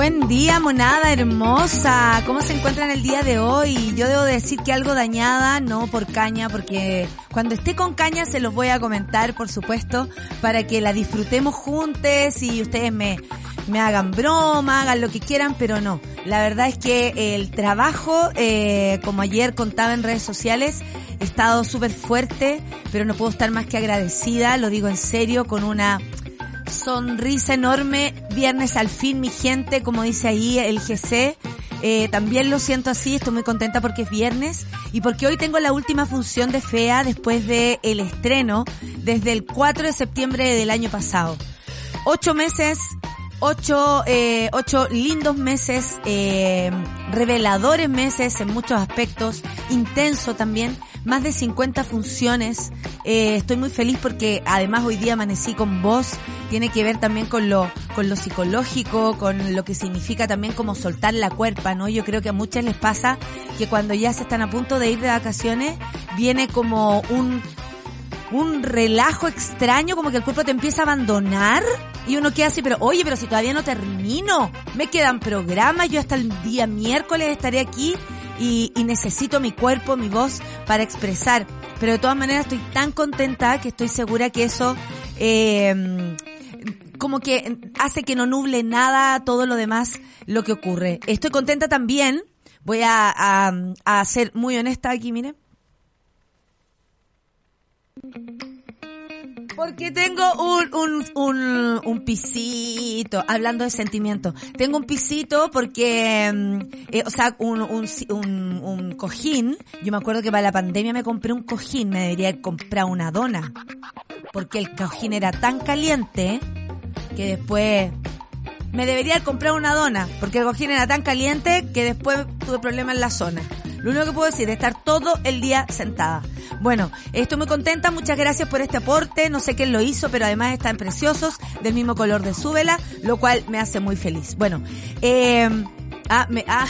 Buen día, monada hermosa. ¿Cómo se encuentran el día de hoy? Yo debo decir que algo dañada, no por caña, porque cuando esté con caña se los voy a comentar, por supuesto, para que la disfrutemos juntos y ustedes me, me hagan broma, hagan lo que quieran, pero no. La verdad es que el trabajo, eh, como ayer contaba en redes sociales, he estado súper fuerte, pero no puedo estar más que agradecida, lo digo en serio, con una sonrisa enorme. Viernes al fin, mi gente, como dice ahí el GC. Eh, también lo siento así, estoy muy contenta porque es viernes y porque hoy tengo la última función de FEA después de el estreno desde el 4 de septiembre del año pasado. Ocho meses, ocho, eh, ocho lindos meses, eh, reveladores meses en muchos aspectos, intenso también, más de 50 funciones. Eh, estoy muy feliz porque además hoy día amanecí con voz, tiene que ver también con lo, con lo psicológico, con lo que significa también como soltar la cuerpa, ¿no? Yo creo que a muchas les pasa que cuando ya se están a punto de ir de vacaciones, viene como un, un relajo extraño, como que el cuerpo te empieza a abandonar y uno queda así, pero oye, pero si todavía no termino, me quedan programas, yo hasta el día miércoles estaré aquí y, y, necesito mi cuerpo, mi voz para expresar. Pero de todas maneras estoy tan contenta que estoy segura que eso eh, como que hace que no nuble nada todo lo demás lo que ocurre. Estoy contenta también, voy a, a, a ser muy honesta aquí, miren. Porque tengo un, un, un, un, pisito, hablando de sentimiento. Tengo un pisito porque, eh, o sea, un, un, un, un cojín. Yo me acuerdo que para la pandemia me compré un cojín, me debería comprar una dona. Porque el cojín era tan caliente que después me debería comprar una dona. Porque el cojín era tan caliente que después tuve problemas en la zona. Lo único que puedo decir es estar todo el día sentada. Bueno, estoy muy contenta, muchas gracias por este aporte, no sé quién lo hizo, pero además están preciosos, del mismo color de Súbela, lo cual me hace muy feliz. Bueno, eh, ah, me, ah,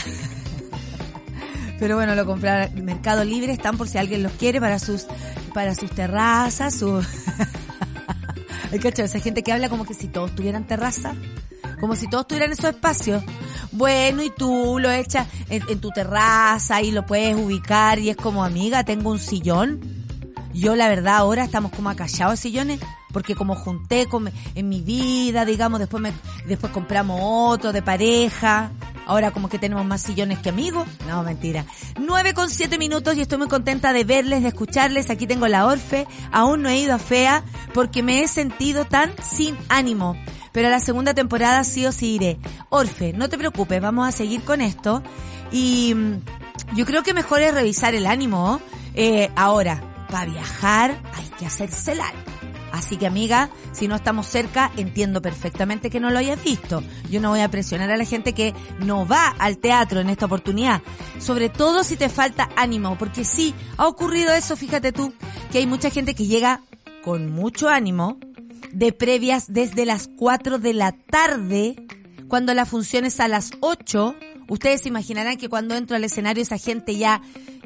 pero bueno, lo compré en Mercado Libre, están por si alguien los quiere para sus, para sus terrazas, su... Hay cacho, esa gente que habla como que si todos tuvieran terraza, como si todos tuvieran esos espacios. Bueno, y tú lo echas en, tu terraza y lo puedes ubicar y es como, amiga, tengo un sillón. Yo la verdad ahora estamos como acallados sillones porque como junté en mi vida, digamos, después me, después compramos otro de pareja. Ahora como que tenemos más sillones que amigos. No, mentira. 9 con 7 minutos y estoy muy contenta de verles, de escucharles. Aquí tengo la Orfe. Aún no he ido a Fea porque me he sentido tan sin ánimo pero a la segunda temporada sí o sí iré. Orfe, no te preocupes, vamos a seguir con esto. Y yo creo que mejor es revisar el ánimo. Eh, ahora, para viajar hay que hacerse largo. Así que amiga, si no estamos cerca, entiendo perfectamente que no lo hayas visto. Yo no voy a presionar a la gente que no va al teatro en esta oportunidad. Sobre todo si te falta ánimo, porque sí, ha ocurrido eso, fíjate tú, que hay mucha gente que llega con mucho ánimo, de previas desde las 4 de la tarde, cuando la función es a las 8. Ustedes imaginarán que cuando entro al escenario esa gente ya,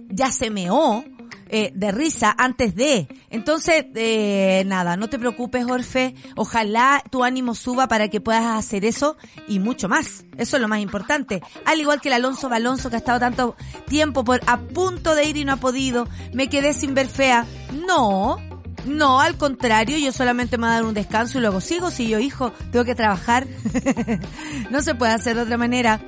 ya se meó eh, de risa antes de. Entonces, eh, nada, no te preocupes, Orfe. Ojalá tu ánimo suba para que puedas hacer eso y mucho más. Eso es lo más importante. Al igual que el Alonso Balonso que ha estado tanto tiempo por a punto de ir y no ha podido. Me quedé sin ver fea. No, no, al contrario, yo solamente me voy a dar un descanso y luego sigo. Si yo, hijo, tengo que trabajar. no se puede hacer de otra manera.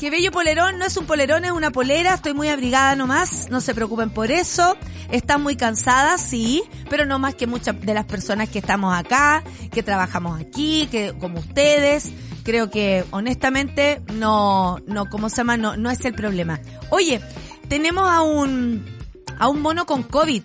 Qué bello polerón, no es un polerón, es una polera. Estoy muy abrigada nomás, no se preocupen por eso. Están muy cansadas, sí, pero no más que muchas de las personas que estamos acá, que trabajamos aquí, que como ustedes. Creo que honestamente no, no, ¿cómo se llama? No, no es el problema. Oye, tenemos a un, a un mono con COVID.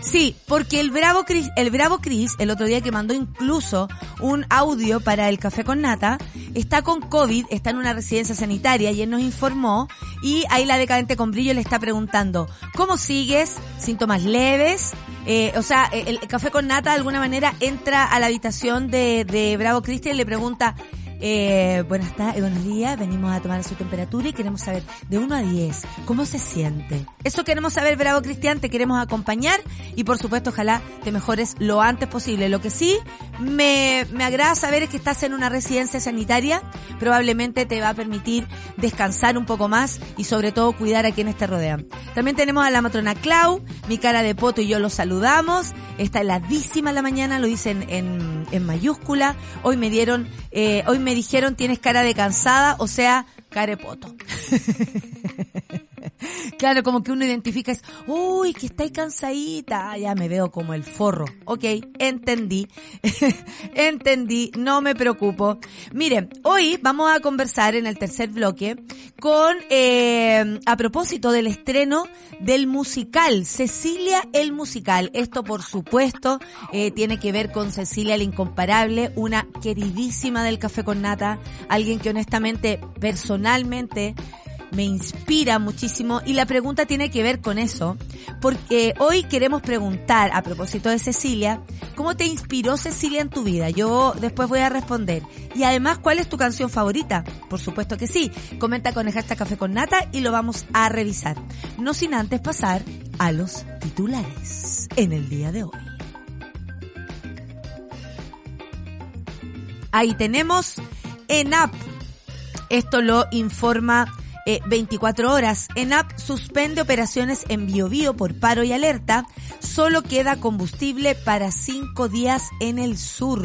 Sí, porque el Bravo Chris, el Bravo Chris, el otro día que mandó incluso un audio para el café con nata, está con COVID, está en una residencia sanitaria y él nos informó y ahí la decadente con brillo le está preguntando, ¿cómo sigues? ¿Síntomas leves? Eh, o sea, el, café con nata de alguna manera entra a la habitación de, de Bravo Cristian y le pregunta, Eh, buenas tardes, buenos días. Venimos a tomar su temperatura y queremos saber de 1 a 10 cómo se siente. Eso queremos saber, Bravo Cristian. Te queremos acompañar y por supuesto, ojalá te mejores lo antes posible. Lo que sí me, me agrada saber es que estás en una residencia sanitaria. Probablemente te va a permitir descansar un poco más y sobre todo cuidar a quienes te rodean. También tenemos a la matrona Clau, mi cara de poto y yo lo saludamos. Está heladísima la mañana, lo dicen en, en mayúscula. Hoy me dieron, eh, hoy me dijeron tienes cara de cansada, o sea, carepoto. claro, como que uno identifica es, uy, que estáis cansadita, ah, ya me veo como el forro. Ok, entendí, entendí, no me preocupo. Miren, hoy vamos a conversar en el tercer bloque con, eh, a propósito del estreno del musical, Cecilia el musical. Esto por supuesto eh, tiene que ver con Cecilia la incomparable, una queridísima del café con nata, alguien que honestamente, personalmente, me inspira muchísimo y la pregunta tiene que ver con eso, porque hoy queremos preguntar a propósito de Cecilia, ¿cómo te inspiró Cecilia en tu vida? Yo después voy a responder. Y además, ¿cuál es tu canción favorita? Por supuesto que sí. Comenta con el Café con Nata y lo vamos a revisar. No sin antes pasar a los titulares en el día de hoy. Ahí tenemos ENAP. Esto lo informa 24 eh, horas. ENAP suspende operaciones en Biobío por paro y alerta. Solo queda combustible para cinco días en el sur.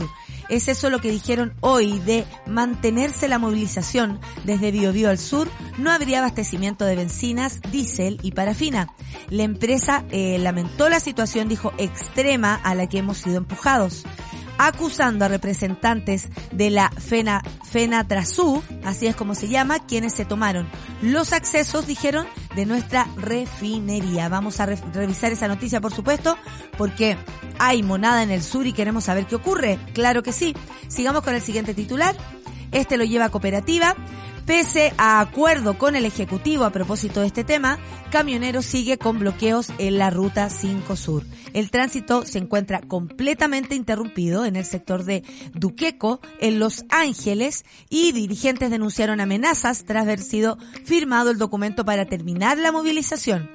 Es eso lo que dijeron hoy de mantenerse la movilización desde Biobío al sur. No habría abastecimiento de bencinas, diésel y parafina. La empresa eh, lamentó la situación, dijo, extrema a la que hemos sido empujados acusando a representantes de la FENA, FENATRASU, así es como se llama, quienes se tomaron los accesos, dijeron, de nuestra refinería. Vamos a revisar esa noticia, por supuesto, porque hay monada en el sur y queremos saber qué ocurre. Claro que sí. Sigamos con el siguiente titular. Este lo lleva cooperativa. Pese a acuerdo con el Ejecutivo a propósito de este tema, Camionero sigue con bloqueos en la Ruta 5 Sur. El tránsito se encuentra completamente interrumpido en el sector de Duqueco, en Los Ángeles, y dirigentes denunciaron amenazas tras haber sido firmado el documento para terminar la movilización.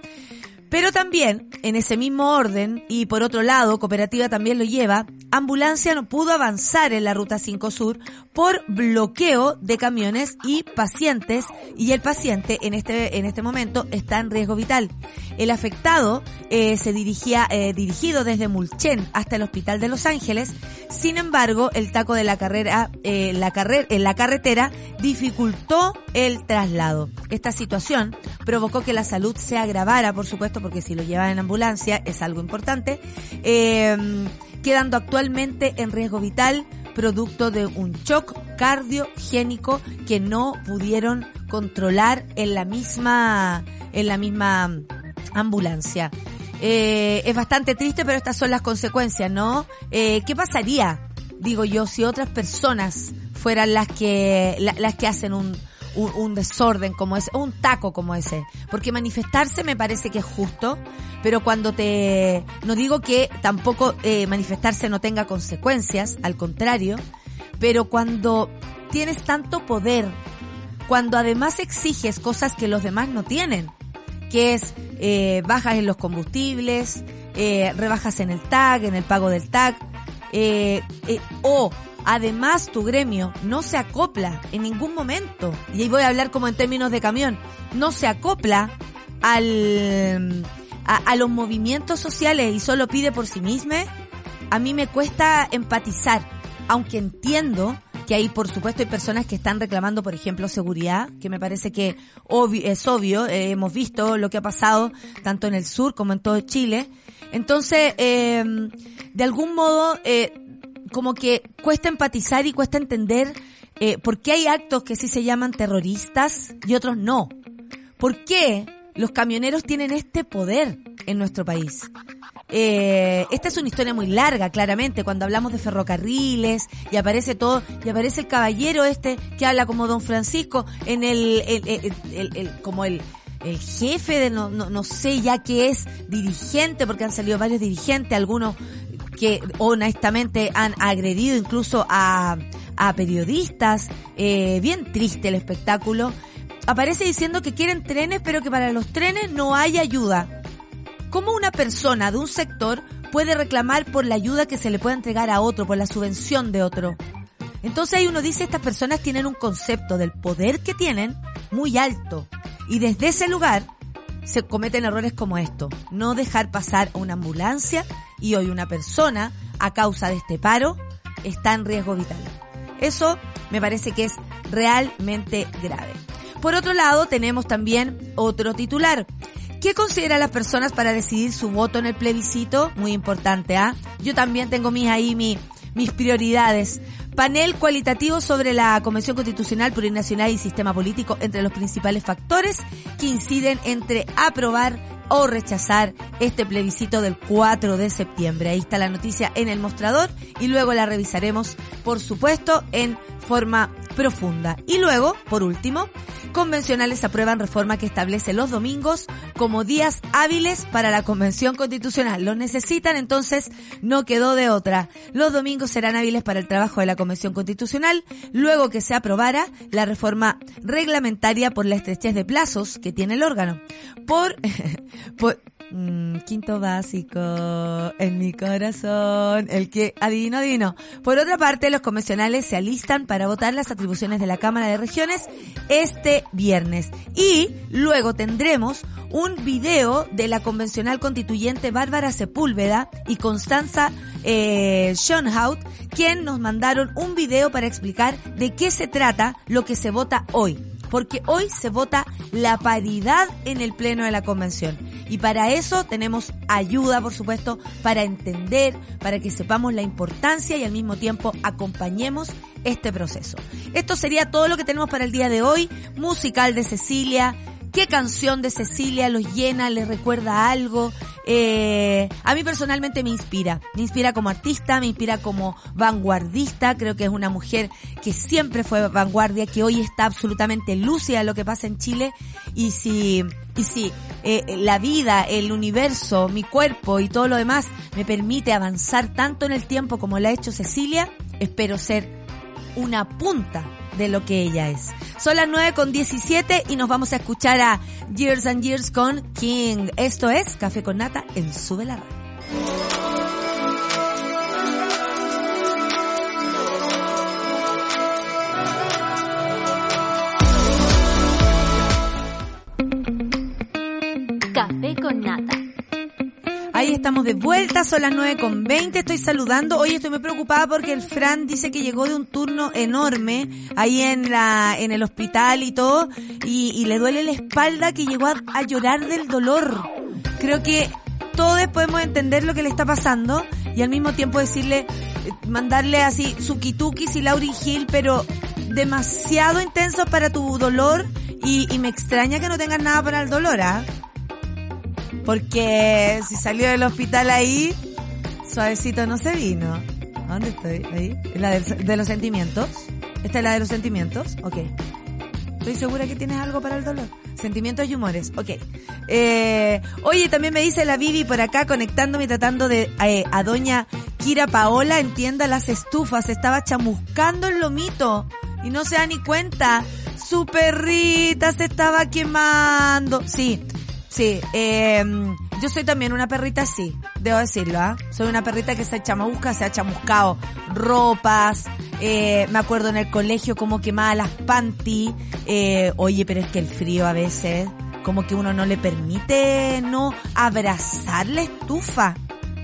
Pero también, en ese mismo orden, y por otro lado, Cooperativa también lo lleva, Ambulancia no pudo avanzar en la Ruta 5 Sur por bloqueo de camiones y pacientes, y el paciente en este, en este momento está en riesgo vital. El afectado eh, se dirigía, eh, dirigido desde Mulchen hasta el Hospital de Los Ángeles, sin embargo, el taco de la carrera, eh, la carrera, en la carretera dificultó el traslado. Esta situación provocó que la salud se agravara, por supuesto, porque si lo llevan en ambulancia es algo importante, eh, quedando actualmente en riesgo vital producto de un shock cardiogénico que no pudieron controlar en la misma, en la misma ambulancia. Eh, es bastante triste, pero estas son las consecuencias, ¿no? Eh, ¿Qué pasaría, digo yo, si otras personas fueran las que, las que hacen un, un, desorden como ese, un taco como ese. Porque manifestarse me parece que es justo, pero cuando te, no digo que tampoco eh, manifestarse no tenga consecuencias, al contrario, pero cuando tienes tanto poder, cuando además exiges cosas que los demás no tienen, que es eh, bajas en los combustibles, eh, rebajas en el tag, en el pago del tag, o Además, tu gremio no se acopla en ningún momento, y ahí voy a hablar como en términos de camión, no se acopla al, a, los movimientos sociales y solo pide por sí mismo, a mí me cuesta empatizar, aunque entiendo que ahí por supuesto hay personas que están reclamando, por ejemplo, seguridad, que me parece que es obvio, eh, hemos visto lo que ha pasado tanto en el sur como en todo Chile. Entonces, eh, de algún modo, eh, como que cuesta empatizar y cuesta entender eh, por qué hay actos que sí se llaman terroristas y otros no. ¿Por qué los camioneros tienen este poder en nuestro país? Eh, esta es una historia muy larga, claramente, cuando hablamos de ferrocarriles y aparece todo, y aparece el caballero este que habla como don Francisco en el, el, el, el como el, el jefe de no, no, no sé ya que es dirigente, porque han salido varios dirigentes, algunos que honestamente han agredido incluso a, a periodistas, eh, bien triste el espectáculo. Aparece diciendo que quieren trenes, pero que para los trenes no hay ayuda. ¿Cómo una persona de un sector puede reclamar por la ayuda que se le puede entregar a otro, por la subvención de otro? Entonces ahí uno dice, estas personas tienen un concepto del poder que tienen muy alto. Y desde ese lugar se cometen errores como esto. No dejar pasar a una ambulancia y hoy una persona, a causa de este paro, está en riesgo vital. Eso me parece que es realmente grave. Por otro lado, tenemos también otro titular. ¿Qué consideran las personas para decidir su voto en el plebiscito? Muy importante, ¿ah? Yo también tengo mis ahí mi, mis prioridades. Panel cualitativo sobre la Convención Constitucional Plurinacional y Sistema Político entre los principales factores que inciden entre aprobar o rechazar este plebiscito del 4 de septiembre. Ahí está la noticia en el mostrador y luego la revisaremos, por supuesto, en forma profunda. Y luego, por último, convencionales aprueban reforma que establece los domingos como días hábiles para la Convención Constitucional. Los necesitan, entonces no quedó de otra. Los domingos serán hábiles para el trabajo de la Convención Constitucional, luego que se aprobara la reforma reglamentaria por la estrechez de plazos que tiene el órgano. Por, por Mm, quinto básico en mi corazón, el que adivino, adivino. Por otra parte, los convencionales se alistan para votar las atribuciones de la Cámara de Regiones este viernes. Y luego tendremos un video de la convencional constituyente Bárbara Sepúlveda y Constanza eh, Schoenhout, quien nos mandaron un video para explicar de qué se trata lo que se vota hoy porque hoy se vota la paridad en el Pleno de la Convención. Y para eso tenemos ayuda, por supuesto, para entender, para que sepamos la importancia y al mismo tiempo acompañemos este proceso. Esto sería todo lo que tenemos para el día de hoy. Musical de Cecilia, ¿Qué canción de Cecilia los llena, les recuerda algo? Eh, a mí personalmente me inspira. Me inspira como artista, me inspira como vanguardista. Creo que es una mujer que siempre fue vanguardia, que hoy está absolutamente lúcida lo que pasa en Chile. Y si, y si eh, la vida, el universo, mi cuerpo y todo lo demás me permite avanzar tanto en el tiempo como lo ha hecho Cecilia, espero ser una punta de lo que ella es. Son las 9 con 17 y nos vamos a escuchar a Years and Years con King. Esto es Café con Nata en Sube la Café con Nata Ahí estamos de vuelta, son las 9 con 20, estoy saludando. Hoy estoy muy preocupada porque el Fran dice que llegó de un turno enorme ahí en la, en el hospital y todo, y, le duele la espalda que llegó a, llorar del dolor. Creo que todos podemos entender lo que le está pasando y al mismo tiempo decirle, mandarle así sukitukis y Lauri Gil, pero demasiado intenso para tu dolor y, y me extraña que no tengas nada para el dolor, ¿ah? Porque si salió del hospital ahí, suavecito no se vino. ¿Dónde estoy? Ahí. ¿La de, los sentimientos? ¿Esta es la de los sentimientos? Ok. Estoy segura que tienes algo para el dolor. Sentimientos y humores. Ok. Eh, oye, también me dice la Vivi por acá conectándome y tratando de eh, a doña Kira Paola entienda las estufas. Estaba chamuscando el lomito y no se da ni cuenta. Su perrita se estaba quemando. Sí, Sí, eh, yo soy también una perrita así, debo decirlo, ¿ah? Soy una perrita que se chamusca, se ha chamuscado ropas, eh, me acuerdo en el colegio como quemaba las panty, eh, oye, pero es que el frío a veces, como que uno no le permite no abrazar la estufa.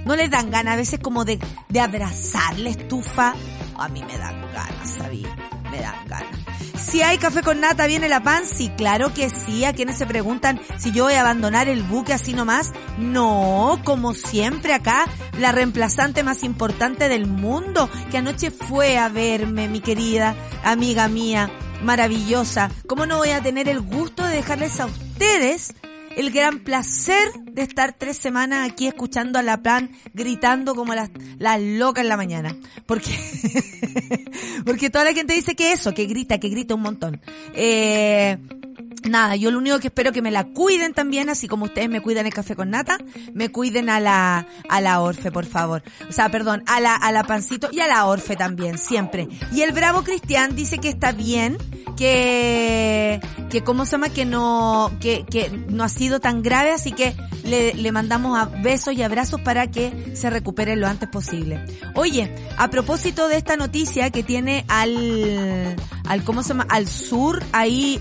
No le dan ganas a veces como de, de abrazar la estufa. A mí me dan ganas, ¿sabí? Me dan ganas. Si hay café con nata, ¿viene la pan? Sí, claro que sí. A quienes se preguntan si yo voy a abandonar el buque así nomás. No, como siempre acá, la reemplazante más importante del mundo, que anoche fue a verme, mi querida amiga mía, maravillosa. ¿Cómo no voy a tener el gusto de dejarles a ustedes el gran placer de estar tres semanas aquí escuchando a la plan gritando como las, las locas en la mañana. Porque, porque toda la gente dice que eso, que grita, que grita un montón. Eh, nada, yo lo único que espero que me la cuiden también, así como ustedes me cuidan el café con nata, me cuiden a la, a la Orfe, por favor. O sea, perdón, a la, a la Pancito y a la Orfe también, siempre. Y el Bravo Cristian dice que está bien, que, que cómo se llama, que no, que, que no ha tan grave, así que le, le mandamos a besos y abrazos para que se recupere lo antes posible. Oye, a propósito de esta noticia que tiene al, al, ¿cómo se llama? Al sur, ahí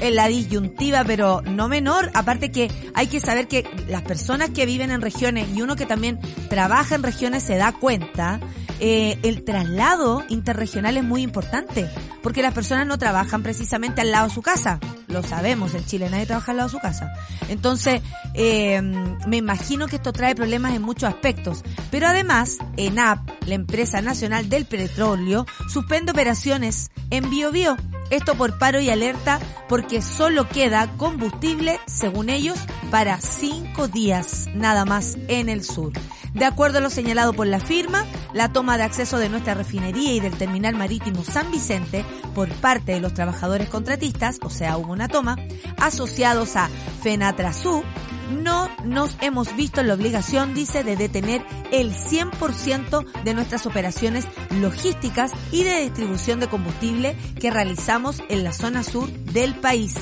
en la disyuntiva, pero no menor. Aparte que hay que saber que las personas que viven en regiones y uno que también trabaja en regiones se da cuenta, eh, el traslado interregional es muy importante, porque las personas no trabajan precisamente al lado de su casa. Lo sabemos, en Chile nadie trabaja al lado de su casa. Entonces, eh, me imagino que esto trae problemas en muchos aspectos. Pero además, ENAP, la empresa nacional del petróleo, suspende operaciones en BioBio. Esto por paro y alerta porque solo queda combustible, según ellos, para cinco días nada más en el sur. De acuerdo a lo señalado por la firma, la toma de acceso de nuestra refinería y del terminal marítimo San Vicente por parte de los trabajadores contratistas, o sea, hubo una toma, asociados a Fenatrasú, no nos hemos visto en la obligación, dice, de detener el 100% de nuestras operaciones logísticas y de distribución de combustible que realizamos en la zona sur del país.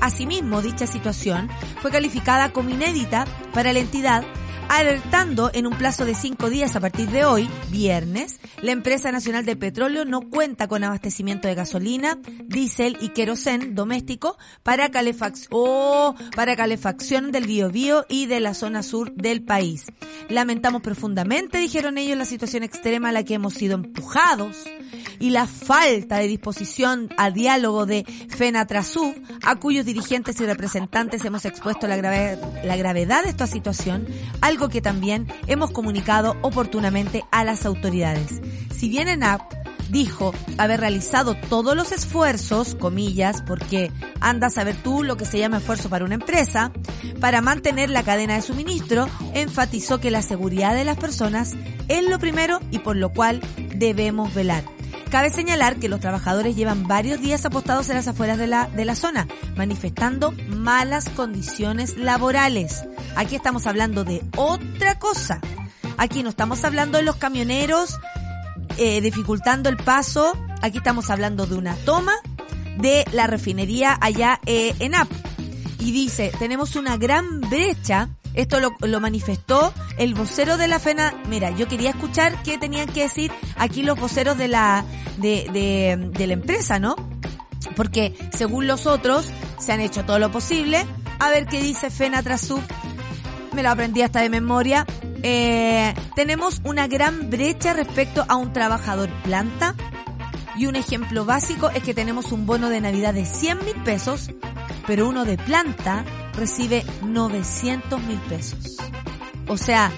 Asimismo, dicha situación fue calificada como inédita para la entidad alertando en un plazo de cinco días a partir de hoy, viernes, la empresa nacional de petróleo no cuenta con abastecimiento de gasolina, diésel y querosén doméstico para calefacción, oh, para calefacción del biobío y de la zona sur del país. Lamentamos profundamente, dijeron ellos, la situación extrema a la que hemos sido empujados y la falta de disposición al diálogo de FENATRASU, a cuyos dirigentes y representantes hemos expuesto la, la gravedad de esta situación, algo que también hemos comunicado oportunamente a las autoridades. Si bien ENAP dijo haber realizado todos los esfuerzos, comillas, porque anda a saber tú lo que se llama esfuerzo para una empresa, para mantener la cadena de suministro, enfatizó que la seguridad de las personas es lo primero y por lo cual debemos velar. Cabe señalar que los trabajadores llevan varios días apostados en las afueras de la, de la zona, manifestando malas condiciones laborales. Aquí estamos hablando de otra cosa. Aquí no estamos hablando de los camioneros eh, dificultando el paso. Aquí estamos hablando de una toma de la refinería allá eh, en AP. Y dice, tenemos una gran brecha esto lo, lo, manifestó el vocero de la FENA. Mira, yo quería escuchar qué tenían que decir aquí los voceros de la, de, de, de la empresa, ¿no? Porque según los otros, se han hecho todo lo posible. A ver qué dice FENA Trasub. Me lo aprendí hasta de memoria. Eh, tenemos una gran brecha respecto a un trabajador planta. Y un ejemplo básico es que tenemos un bono de Navidad de 100 mil pesos, pero uno de planta recibe 900 mil pesos. O sea,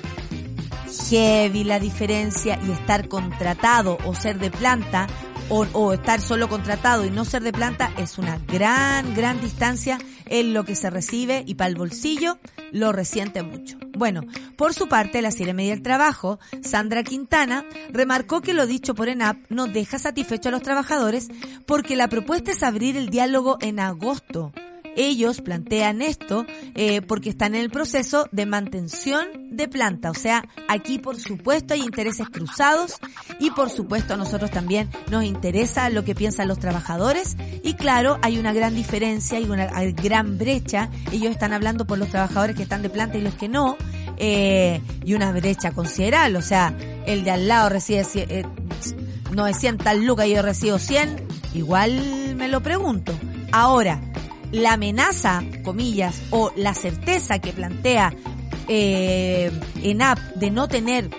heavy la diferencia y estar contratado o ser de planta o, estar solo contratado y no ser de planta es una gran, gran distancia en lo que se recibe y para el bolsillo lo resiente mucho. Bueno, por su parte, la Sire Media del Trabajo, Sandra Quintana, remarcó que lo dicho por ENAP no deja satisfecho a los trabajadores porque la propuesta es abrir el diálogo en agosto ellos plantean esto eh, porque están en el proceso de mantención de planta. O sea, aquí por supuesto hay intereses cruzados y por supuesto a nosotros también nos interesa lo que piensan los trabajadores y claro, hay una gran diferencia y una gran brecha. Ellos están hablando por los trabajadores que están de planta y los que no. Eh, y una brecha considerable. O sea, el de al lado recibe eh, 900 lucas y yo recibo 100. Igual me lo pregunto. Ahora, la amenaza, comillas, o la certeza que plantea eh, ENAP de no tener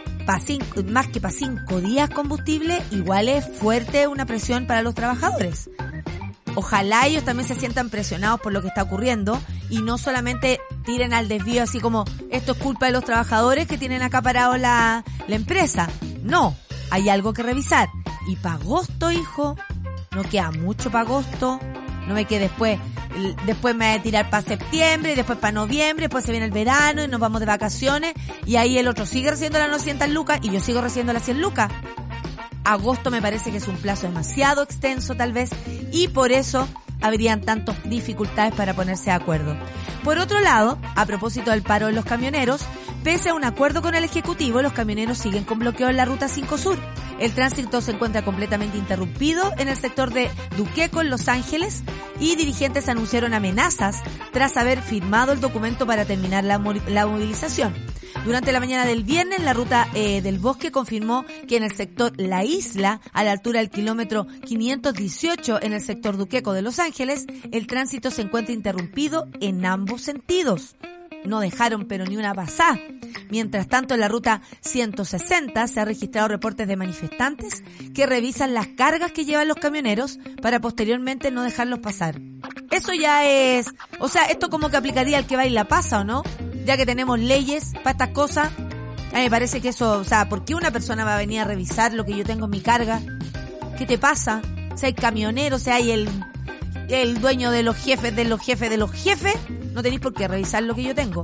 más que para cinco días combustible, igual es fuerte una presión para los trabajadores. Ojalá ellos también se sientan presionados por lo que está ocurriendo y no solamente tiren al desvío así como esto es culpa de los trabajadores que tienen acaparado la, la empresa. No, hay algo que revisar. Y para agosto, hijo, no queda mucho para agosto No ve que después, después me voy a tirar para septiembre, y después para noviembre, después se viene el verano y nos vamos de vacaciones y ahí el otro sigue recibiendo las 900 lucas y yo sigo recibiendo las 100 lucas. Agosto me parece que es un plazo demasiado extenso tal vez y por eso habrían tantas dificultades para ponerse de acuerdo. Por otro lado, a propósito del paro de los camioneros, pese a un acuerdo con el Ejecutivo, los camioneros siguen con bloqueo en la Ruta 5 Sur. El tránsito se encuentra completamente interrumpido en el sector de Duqueco, en Los Ángeles, y dirigentes anunciaron amenazas tras haber firmado el documento para terminar la, la movilización. Durante la mañana del viernes, la ruta eh, del bosque confirmó que en el sector La Isla, a la altura del kilómetro 518 en el sector Duqueco de Los Ángeles, el tránsito se encuentra interrumpido en ambos sentidos. No dejaron pero ni una pasada. Mientras tanto, en la ruta 160 se han registrado reportes de manifestantes que revisan las cargas que llevan los camioneros para posteriormente no dejarlos pasar. Eso ya es, o sea, esto como que aplicaría al que va y la pasa, ¿o no? Ya que tenemos leyes para estas cosas. A mí me parece que eso, o sea, ¿por qué una persona va a venir a revisar lo que yo tengo en mi carga? ¿Qué te pasa? O sea, hay camioneros, o sea, hay el, el dueño de los jefes de los jefes de los jefes, no tenéis por qué revisar lo que yo tengo.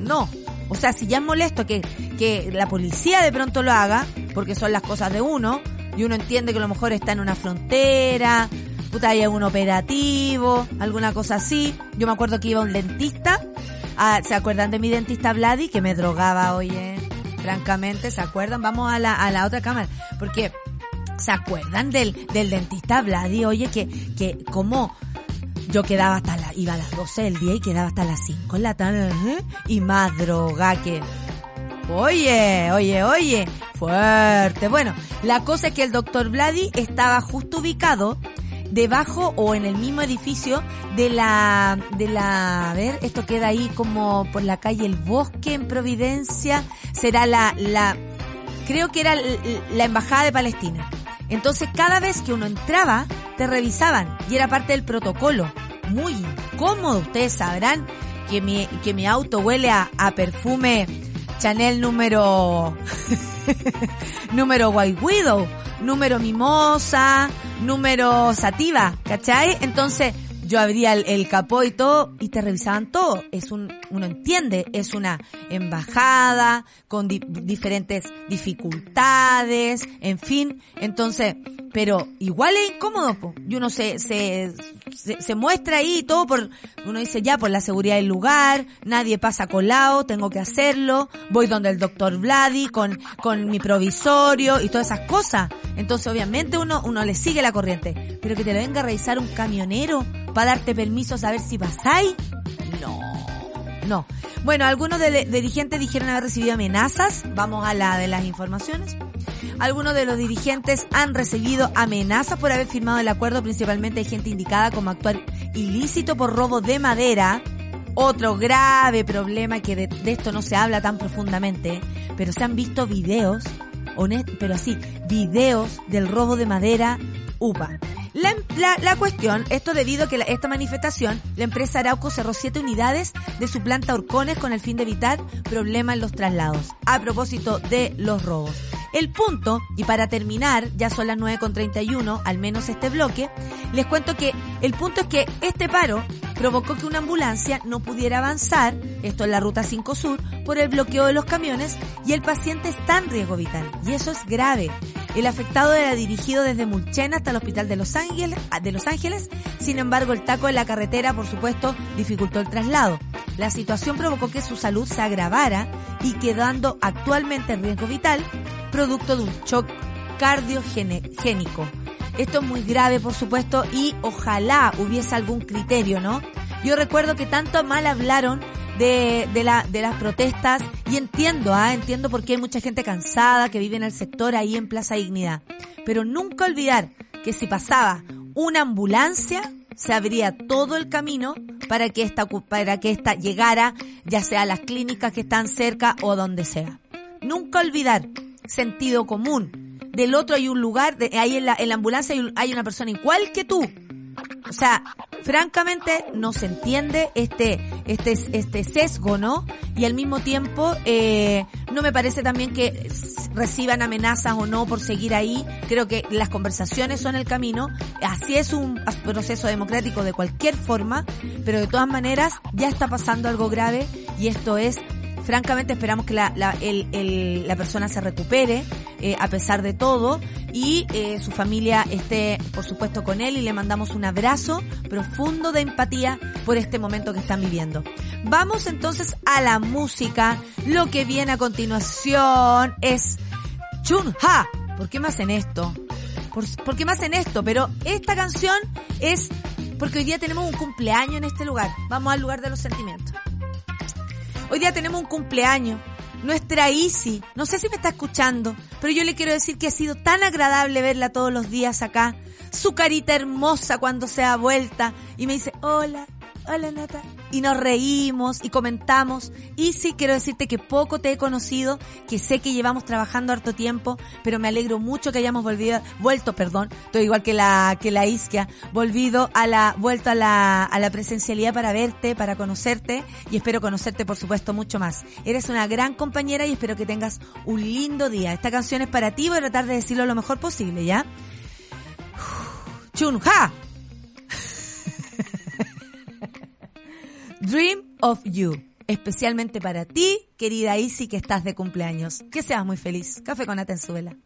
No. O sea, si ya es molesto que, que la policía de pronto lo haga, porque son las cosas de uno, y uno entiende que a lo mejor está en una frontera, puta, hay algún operativo, alguna cosa así. Yo me acuerdo que iba un dentista, ¿se acuerdan de mi dentista Vladi? Que me drogaba, oye, francamente, ¿se acuerdan? Vamos a la, a la otra cámara, porque ¿se acuerdan del, del dentista Vladi? Oye, que, que como yo quedaba hasta la, iba a las 12 del día y quedaba hasta las 5 en la tarde, ¿eh? y más droga que, Oye, oye, oye, fuerte. Bueno, la cosa es que el doctor Vladi estaba justo ubicado debajo o en el mismo edificio de la, de la, a ver, esto queda ahí como por la calle El Bosque en Providencia, será la, la, creo que era la embajada de Palestina. Entonces cada vez que uno entraba, te revisaban y era parte del protocolo. Muy incómodo, ustedes sabrán que mi, que mi auto huele a, a perfume Chanel número, número White Widow, número Mimosa, número Sativa, ¿cachai? Entonces yo abría el, el capó y todo y te revisaban todo. Es un, uno entiende, es una embajada con di- diferentes dificultades, en fin. Entonces, pero igual es incómodo, po. y uno se, se, se, muestra ahí todo por, uno dice ya por la seguridad del lugar, nadie pasa colado, tengo que hacerlo, voy donde el doctor Vladi con, con mi provisorio y todas esas cosas. Entonces obviamente uno, uno le sigue la corriente, pero que te lo venga a revisar un camionero para darte permiso a saber si pasáis, no, no. Bueno, algunos de- de dirigentes dijeron haber recibido amenazas, vamos a la de las informaciones. Algunos de los dirigentes han recibido amenazas por haber firmado el acuerdo, principalmente hay gente indicada como actuar ilícito por robo de madera. Otro grave problema que de, de esto no se habla tan profundamente, pero se han visto videos, honest- pero sí, videos del robo de madera UPA. La, la, la cuestión, esto debido a que esta manifestación, la empresa Arauco cerró siete unidades de su planta Orcones con el fin de evitar problemas en los traslados. A propósito de los robos. El punto, y para terminar, ya son las 9.31, al menos este bloque, les cuento que el punto es que este paro provocó que una ambulancia no pudiera avanzar, esto en la ruta 5 Sur, por el bloqueo de los camiones y el paciente está en riesgo vital. Y eso es grave. El afectado era dirigido desde Mulchena hasta el hospital de Los Ángeles, de Los Ángeles, sin embargo el taco en la carretera, por supuesto, dificultó el traslado. La situación provocó que su salud se agravara y quedando actualmente en riesgo vital, producto de un shock cardiogénico. Esto es muy grave, por supuesto, y ojalá hubiese algún criterio, ¿no? Yo recuerdo que tanto mal hablaron de, de, la, de las protestas y entiendo, ¿ah? entiendo por qué hay mucha gente cansada que vive en el sector ahí en Plaza Dignidad. Pero nunca olvidar que si pasaba una ambulancia, se abría todo el camino para que esta, para que esta llegara, ya sea a las clínicas que están cerca o donde sea. Nunca olvidar, sentido común. Del otro hay un lugar, de, ahí en la, en la ambulancia hay, hay una persona igual que tú. O sea, francamente no se entiende este, este, este sesgo, ¿no? Y al mismo tiempo, eh, no me parece también que reciban amenazas o no por seguir ahí. Creo que las conversaciones son el camino. Así es un proceso democrático de cualquier forma, pero de todas maneras ya está pasando algo grave y esto es francamente esperamos que la, la, el, el, la persona se recupere eh, a pesar de todo y eh, su familia esté por supuesto con él y le mandamos un abrazo profundo de empatía por este momento que están viviendo. Vamos entonces a la música. Lo que viene a continuación es Chun Ha. ¿Por qué me hacen esto? ¿Por, ¿Por qué me hacen esto? Pero esta canción es porque hoy día tenemos un cumpleaños en este lugar. Vamos al lugar de los sentimientos. Hoy día tenemos un cumpleaños. Nuestra Isi, no sé si me está escuchando, pero yo le quiero decir que ha sido tan agradable verla todos los días acá. Su carita hermosa cuando se da vuelta y me dice, hola, hola Nata. Y nos reímos y comentamos. Y sí, quiero decirte que poco te he conocido, que sé que llevamos trabajando harto tiempo, pero me alegro mucho que hayamos volvido, vuelto, perdón, estoy igual que la, que la Isquia, volvido a la, vuelto a la, a la presencialidad para verte, para conocerte y espero conocerte por supuesto mucho más. Eres una gran compañera y espero que tengas un lindo día. Esta canción es para ti, voy a tratar de decirlo lo mejor posible, ¿ya? Chunha. Dream of You. Especialmente para ti, querida Isi, que estás de cumpleaños. Que seas muy feliz. Café con Atenzuela.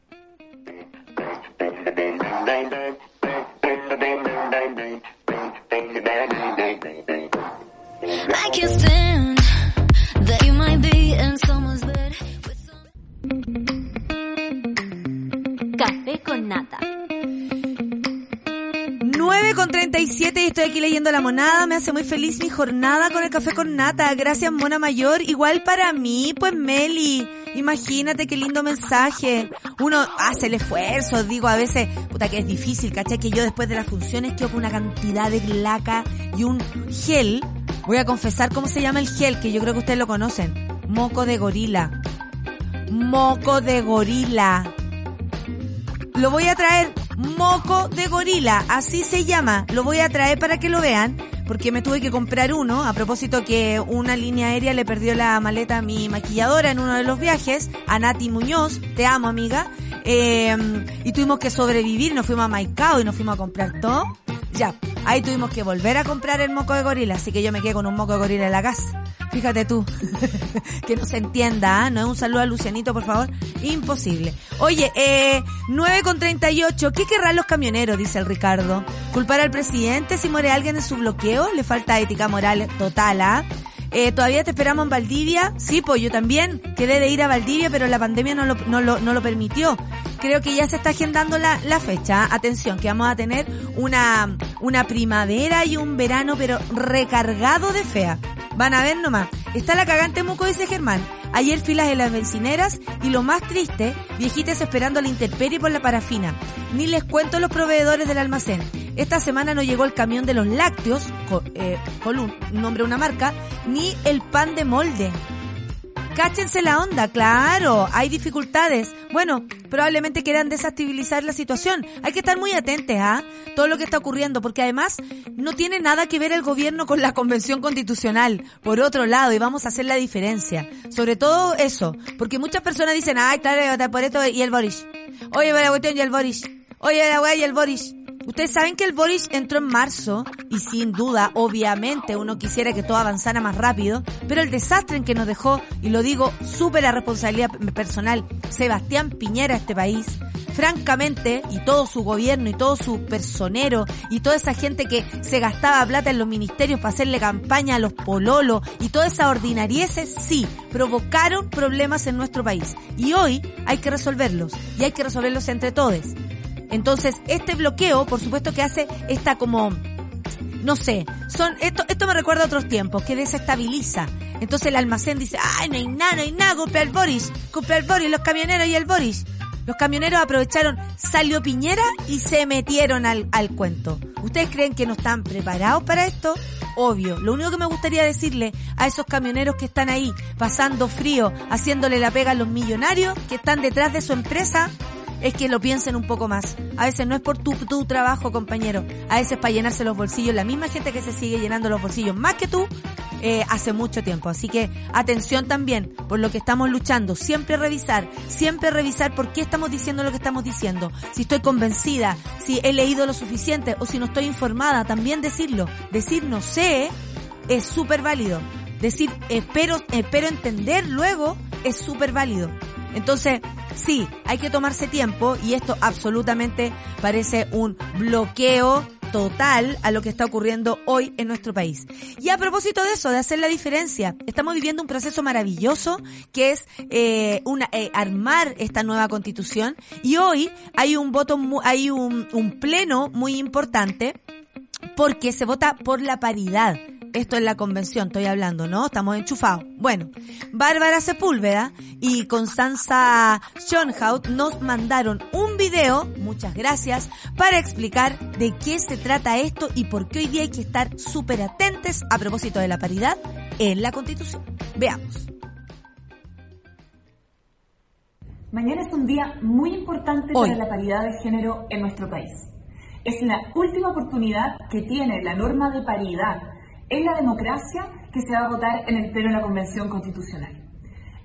I can't stand 9 con 37 y estoy aquí leyendo La Monada. Me hace muy feliz mi jornada con el café con nata. Gracias, Mona Mayor. Igual para mí, pues Meli. Imagínate qué lindo mensaje. Uno hace el esfuerzo, digo, a veces, puta que es difícil, ¿cachai? Que yo después de las funciones quedo una cantidad de laca y un gel. Voy a confesar cómo se llama el gel, que yo creo que ustedes lo conocen. Moco de gorila. Moco de gorila. Lo voy a traer moco de gorila, así se llama. Lo voy a traer para que lo vean, porque me tuve que comprar uno, a propósito que una línea aérea le perdió la maleta a mi maquilladora en uno de los viajes, a Nati Muñoz, te amo amiga, eh, y tuvimos que sobrevivir, nos fuimos a Maicao y nos fuimos a comprar todo. Ya, ahí tuvimos que volver a comprar el moco de gorila, así que yo me quedé con un moco de gorila en la casa. Fíjate tú, que no se entienda, ¿ah? no es un saludo a Lucianito, por favor, imposible. Oye, eh, 9 con 38, ¿qué querrán los camioneros? Dice el Ricardo. ¿Culpar al presidente si muere alguien en su bloqueo? Le falta ética moral total, ¿ah? Eh, ¿Todavía te esperamos en Valdivia? Sí, pues yo también quedé de ir a Valdivia, pero la pandemia no lo, no lo, no lo permitió. Creo que ya se está agendando la, la fecha. Atención, que vamos a tener una, una primavera y un verano, pero recargado de fea. Van a ver nomás. Está la cagante muco, dice Germán. Ayer filas en las bencineras y lo más triste, viejitas esperando la intemperie por la parafina. Ni les cuento los proveedores del almacén. Esta semana no llegó el camión de los lácteos, con, eh, con un nombre una marca, ni el pan de molde. Cáchense la onda, claro, hay dificultades. Bueno, probablemente quieran desestabilizar la situación. Hay que estar muy atentos a todo lo que está ocurriendo, porque además no tiene nada que ver el gobierno con la convención constitucional. Por otro lado, y vamos a hacer la diferencia. Sobre todo eso, porque muchas personas dicen, ay, claro, por esto y el Boris. Oye, la cuestión y el Boris. Oye, la weá y el Boris. Ustedes saben que el Boris entró en marzo y sin duda, obviamente, uno quisiera que todo avanzara más rápido, pero el desastre en que nos dejó, y lo digo súper a responsabilidad personal, Sebastián Piñera a este país, francamente, y todo su gobierno y todo su personero y toda esa gente que se gastaba plata en los ministerios para hacerle campaña a los pololos y toda esa ordinarieces, sí, provocaron problemas en nuestro país. Y hoy hay que resolverlos, y hay que resolverlos entre todos. Entonces, este bloqueo, por supuesto que hace esta como, no sé, son, esto, esto me recuerda a otros tiempos, que desestabiliza. Entonces el almacén dice, ay, no hay nada, no hay nada, cumple el Boris, cumple el Boris, los camioneros y el Boris. Los camioneros aprovecharon, salió Piñera y se metieron al, al cuento. ¿Ustedes creen que no están preparados para esto? Obvio. Lo único que me gustaría decirle a esos camioneros que están ahí, pasando frío, haciéndole la pega a los millonarios que están detrás de su empresa, es que lo piensen un poco más. A veces no es por tu, tu trabajo, compañero. A veces para llenarse los bolsillos. La misma gente que se sigue llenando los bolsillos más que tú, eh, hace mucho tiempo. Así que atención también por lo que estamos luchando. Siempre revisar, siempre revisar por qué estamos diciendo lo que estamos diciendo. Si estoy convencida, si he leído lo suficiente o si no estoy informada, también decirlo. Decir no sé es súper válido. Decir espero, espero entender luego es súper válido. Entonces, sí, hay que tomarse tiempo y esto absolutamente parece un bloqueo total a lo que está ocurriendo hoy en nuestro país. Y a propósito de eso, de hacer la diferencia, estamos viviendo un proceso maravilloso que es eh, una, eh, armar esta nueva constitución y hoy hay un voto, hay un, un pleno muy importante porque se vota por la paridad. Esto es la convención, estoy hablando, ¿no? Estamos enchufados. Bueno, Bárbara Sepúlveda y Constanza Schoenhout nos mandaron un video, muchas gracias, para explicar de qué se trata esto y por qué hoy día hay que estar súper atentos a propósito de la paridad en la Constitución. Veamos. Mañana es un día muy importante Hoy. para la paridad de género en nuestro país. Es la última oportunidad que tiene la norma de paridad en la democracia que se va a votar en el Pleno de la Convención Constitucional.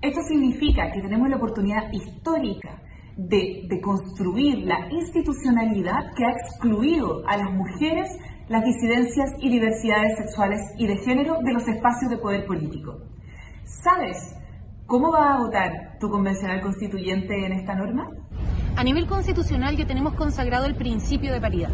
Esto significa que tenemos la oportunidad histórica de, de construir la institucionalidad que ha excluido a las mujeres las disidencias y diversidades sexuales y de género de los espacios de poder político. ¿Sabes cómo va a votar tu convencional constituyente en esta norma? A nivel constitucional ya tenemos consagrado el principio de paridad,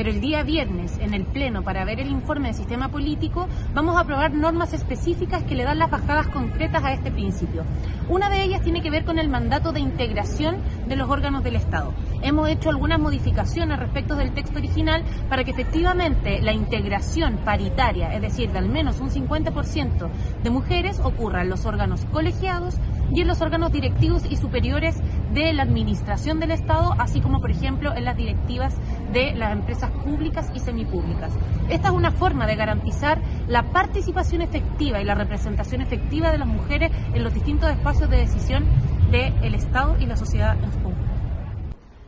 pero el día viernes en el Pleno para ver el informe del sistema político vamos a aprobar normas específicas que le dan las bajadas concretas a este principio. Una de ellas tiene que ver con el mandato de integración de los órganos del Estado. Hemos hecho algunas modificaciones respecto del texto original para que efectivamente la integración paritaria, es decir, de al menos un 50% de mujeres, ocurra en los órganos colegiados y en los órganos directivos y superiores de la administración del Estado, así como, por ejemplo, en las directivas de las empresas públicas y semipúblicas. Esta es una forma de garantizar la participación efectiva y la representación efectiva de las mujeres en los distintos espacios de decisión del Estado y la sociedad en su conjunto.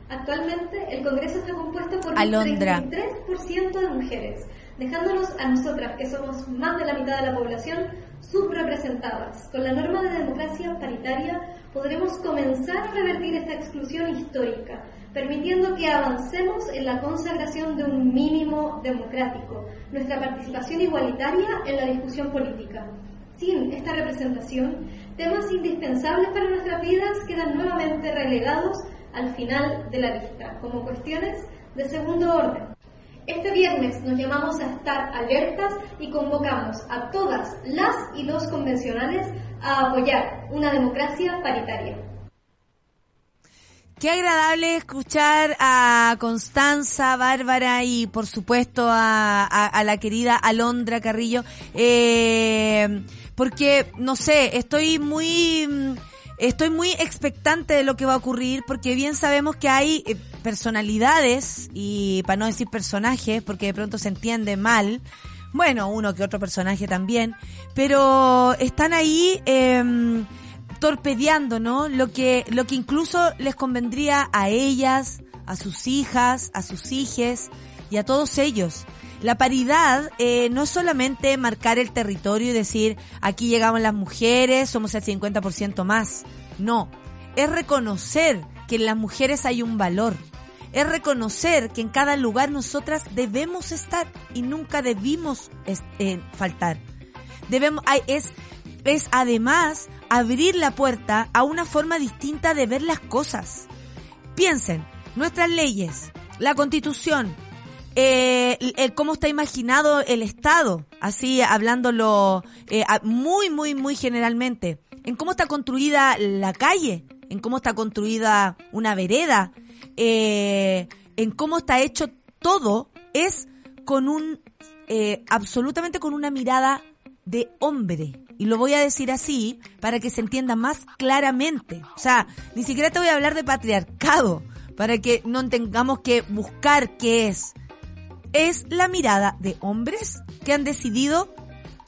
Actualmente el Congreso está compuesto por Alondra. un 33% de mujeres, dejándonos a nosotras, que somos más de la mitad de la población, subrepresentadas. Con la norma de democracia paritaria podremos comenzar a revertir esta exclusión histórica, permitiendo que avancemos en la consagración de un mínimo democrático, nuestra participación igualitaria en la discusión política. Sin esta representación, temas indispensables para nuestras vidas quedan nuevamente relegados al final de la lista, como cuestiones de segundo orden. Este viernes nos llamamos a estar alertas y convocamos a todas las y los convencionales a apoyar una democracia paritaria. Qué agradable escuchar a Constanza, Bárbara y por supuesto a, la querida Alondra Carrillo, eh, porque no sé, estoy muy mm, estoy muy expectante de lo que va a ocurrir porque bien sabemos que hay eh, personalidades y para no decir personajes porque de pronto se entiende mal. Bueno, uno que otro personaje también, pero están ahí em, torpedeando, ¿no? Lo que, lo que incluso les convendría a ellas, a sus hijas, a sus hijes y a todos ellos. La paridad eh, no es solamente marcar el territorio y decir aquí llegamos las mujeres, somos el 50% más. No, es reconocer que en las mujeres hay un valor. Es reconocer que en cada lugar nosotras debemos estar y nunca debimos eh, faltar. Debemos, hay- es, es además abrir la puerta a una forma distinta de ver las cosas. Piensen, nuestras leyes, la constitución, eh, el, cómo está imaginado el Estado, así hablándolo eh, muy, muy, muy generalmente, en cómo está construida la calle, en cómo está construida una vereda, eh, en cómo está hecho todo, es con un, eh, absolutamente con una mirada de hombre. Y lo voy a decir así para que se entienda más claramente. O sea, ni siquiera te voy a hablar de patriarcado para que no tengamos que buscar qué es. Es la mirada de hombres que han decidido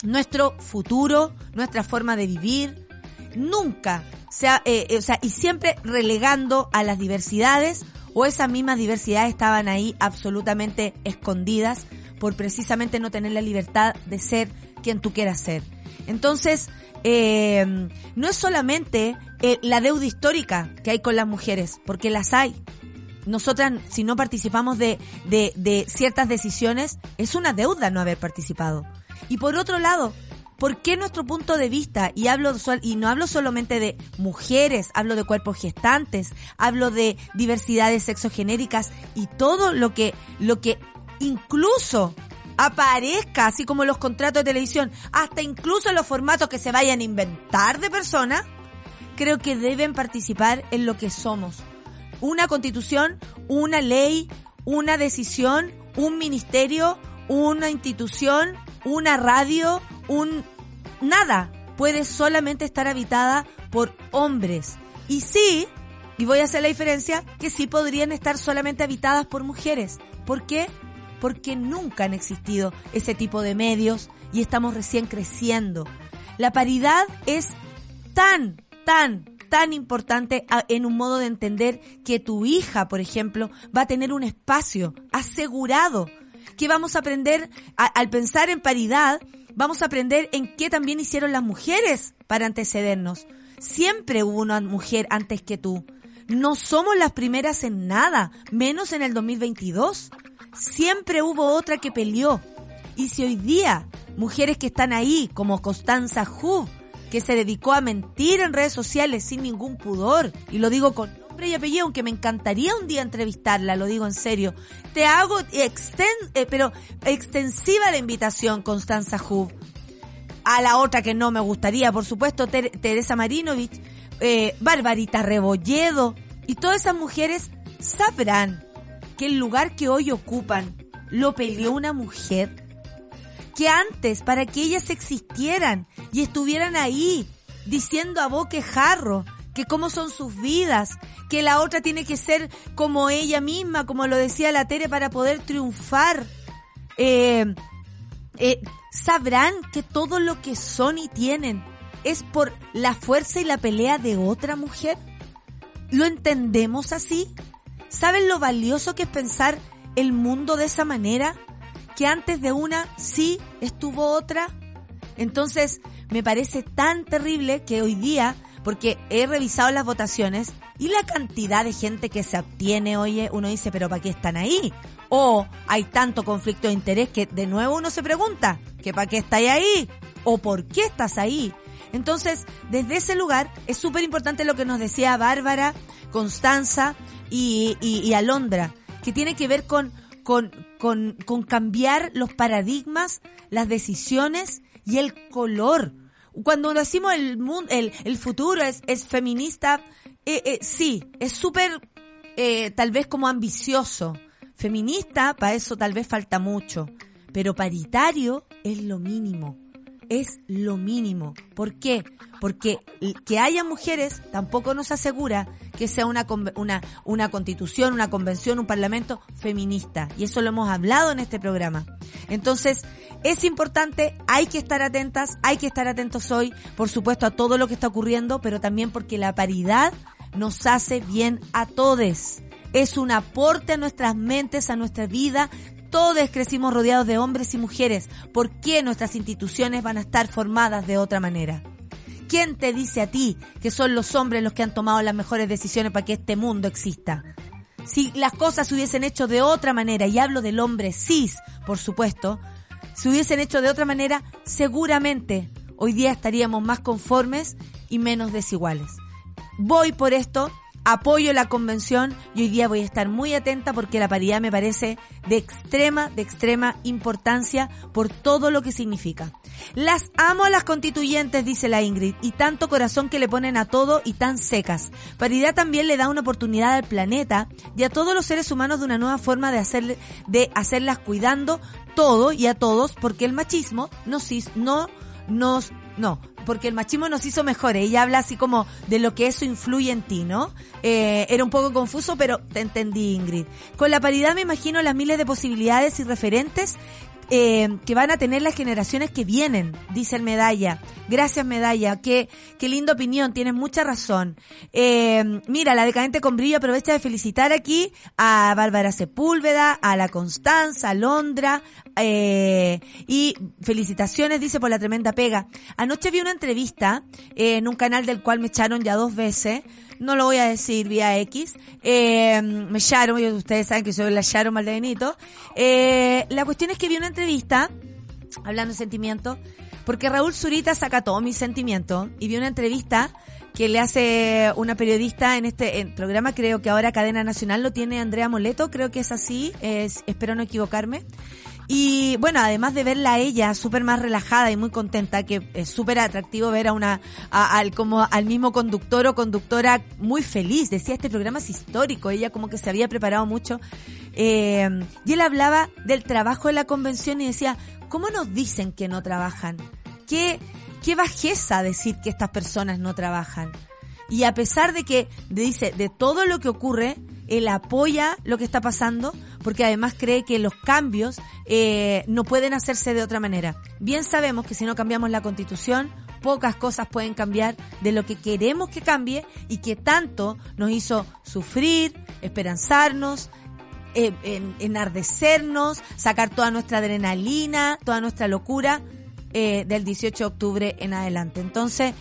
nuestro futuro, nuestra forma de vivir. Nunca sea, eh, eh, o sea, y siempre relegando a las diversidades o esas mismas diversidades estaban ahí absolutamente escondidas por precisamente no tener la libertad de ser quien tú quieras ser. Entonces, eh, no es solamente eh, la deuda histórica que hay con las mujeres, porque las hay. Nosotras, si no participamos de, de, de ciertas decisiones, es una deuda no haber participado. Y por otro lado, ¿por qué nuestro punto de vista, y hablo y no hablo solamente de mujeres, hablo de cuerpos gestantes, hablo de diversidades sexogenéricas y todo lo que, lo que incluso aparezca, así como los contratos de televisión, hasta incluso los formatos que se vayan a inventar de personas, creo que deben participar en lo que somos. Una constitución, una ley, una decisión, un ministerio, una institución, una radio, un nada puede solamente estar habitada por hombres. Y sí, y voy a hacer la diferencia, que sí podrían estar solamente habitadas por mujeres. ¿Por qué? Porque nunca han existido ese tipo de medios y estamos recién creciendo. La paridad es tan, tan, tan importante en un modo de entender que tu hija, por ejemplo, va a tener un espacio asegurado. Que vamos a aprender, al pensar en paridad, vamos a aprender en qué también hicieron las mujeres para antecedernos. Siempre hubo una mujer antes que tú. No somos las primeras en nada, menos en el 2022. Siempre hubo otra que peleó. Y si hoy día mujeres que están ahí, como Constanza Hu, que se dedicó a mentir en redes sociales sin ningún pudor, y lo digo con nombre y apellido, aunque me encantaría un día entrevistarla, lo digo en serio, te hago exten eh, pero extensiva la invitación, Constanza Hu, a la otra que no me gustaría, por supuesto, Ter- Teresa Marinovich, eh, Barbarita Rebolledo, y todas esas mujeres sabrán que el lugar que hoy ocupan lo peleó una mujer. Que antes, para que ellas existieran y estuvieran ahí, diciendo a boque jarro que cómo son sus vidas, que la otra tiene que ser como ella misma, como lo decía la Tere, para poder triunfar. Eh, eh, sabrán que todo lo que son y tienen es por la fuerza y la pelea de otra mujer. ¿Lo entendemos así? ¿Saben lo valioso que es pensar el mundo de esa manera? Que antes de una sí estuvo otra. Entonces, me parece tan terrible que hoy día, porque he revisado las votaciones y la cantidad de gente que se obtiene, oye, uno dice, pero ¿para qué están ahí? O hay tanto conflicto de interés que de nuevo uno se pregunta, ¿que para qué estáis ahí? ¿O por qué estás ahí? Entonces, desde ese lugar es súper importante lo que nos decía Bárbara, Constanza y, y, y Alondra, que tiene que ver con, con, con, con cambiar los paradigmas, las decisiones y el color. Cuando decimos el mundo, el, el futuro es, es feminista, eh, eh, sí, es súper, eh, tal vez como ambicioso. Feminista, para eso tal vez falta mucho. Pero paritario es lo mínimo. Es lo mínimo. ¿Por qué? Porque que haya mujeres tampoco nos asegura que sea una, una, una constitución, una convención, un parlamento feminista. Y eso lo hemos hablado en este programa. Entonces, es importante, hay que estar atentas, hay que estar atentos hoy, por supuesto, a todo lo que está ocurriendo, pero también porque la paridad nos hace bien a todos. Es un aporte a nuestras mentes, a nuestra vida. Todos crecimos rodeados de hombres y mujeres. ¿Por qué nuestras instituciones van a estar formadas de otra manera? ¿Quién te dice a ti que son los hombres los que han tomado las mejores decisiones para que este mundo exista? Si las cosas se hubiesen hecho de otra manera, y hablo del hombre cis, por supuesto, se hubiesen hecho de otra manera, seguramente hoy día estaríamos más conformes y menos desiguales. Voy por esto, apoyo la convención y hoy día voy a estar muy atenta porque la paridad me parece de extrema, de extrema importancia por todo lo que significa. Las amo a las constituyentes, dice la Ingrid, y tanto corazón que le ponen a todo y tan secas. Paridad también le da una oportunidad al planeta y a todos los seres humanos de una nueva forma de hacerle, de hacerlas cuidando todo y a todos porque el machismo nos, no nos, no, porque el machismo nos hizo mejores. Ella habla así como de lo que eso influye en ti, ¿no? Eh, era un poco confuso, pero te entendí, Ingrid. Con la paridad me imagino las miles de posibilidades y referentes eh, que van a tener las generaciones que vienen, dice el Medalla. Gracias Medalla, qué, qué linda opinión, tienes mucha razón. Eh, mira, la decadente con brillo aprovecha de felicitar aquí a Bárbara Sepúlveda, a la Constanza, a Londra, eh, y felicitaciones, dice, por la tremenda pega. Anoche vi una entrevista eh, en un canal del cual me echaron ya dos veces, no lo voy a decir vía X, eh, y ustedes saben que soy la Sharon Maldebenito. Eh, la cuestión es que vi una entrevista, hablando de sentimientos, porque Raúl Zurita saca todo mi sentimiento, y vi una entrevista que le hace una periodista en este en programa, creo que ahora Cadena Nacional lo tiene Andrea Moleto, creo que es así, es, espero no equivocarme. Y bueno, además de verla a ella súper más relajada y muy contenta, que es súper atractivo ver a una, al, como al mismo conductor o conductora muy feliz. Decía, este programa es histórico, ella como que se había preparado mucho. Eh, y él hablaba del trabajo de la convención y decía, ¿cómo nos dicen que no trabajan? ¿Qué, qué bajeza decir que estas personas no trabajan? Y a pesar de que dice de todo lo que ocurre, él apoya lo que está pasando porque además cree que los cambios eh, no pueden hacerse de otra manera. Bien sabemos que si no cambiamos la constitución, pocas cosas pueden cambiar de lo que queremos que cambie y que tanto nos hizo sufrir, esperanzarnos, eh, en- enardecernos, sacar toda nuestra adrenalina, toda nuestra locura eh, del 18 de octubre en adelante. Entonces,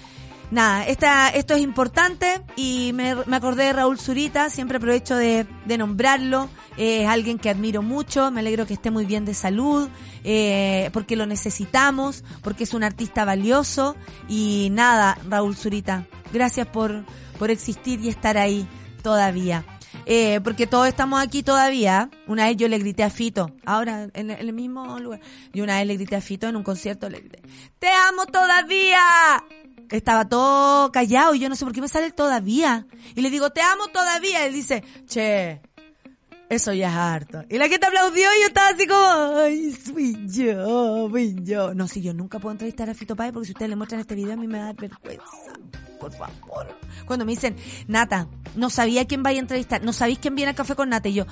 nada, esta, esto es importante y me, me acordé de Raúl Zurita, siempre aprovecho de, de nombrarlo, eh, es alguien que admiro mucho, me alegro que esté muy bien de salud, eh, porque lo necesitamos, porque es un artista valioso y nada, Raúl Zurita, gracias por, por existir y estar ahí todavía. Eh, porque todos estamos aquí todavía. Una vez yo le grité a Fito, ahora en, el mismo lugar. Y una vez le grité a Fito en un concierto, le grité, ¡Te amo todavía! Estaba todo callado y yo no sé por qué me sale todavía. Y le digo, te amo todavía. Y él dice, che, eso ya es harto. Y la gente aplaudió y yo estaba así como, ay, soy yo, soy yo. No, si yo nunca puedo entrevistar a Fito Páez porque si ustedes le muestran este video a mí me da vergüenza. Por favor. Cuando me dicen, Nata, no sabía quién vaya a entrevistar, no sabéis quién viene al café con Nata. Y yo,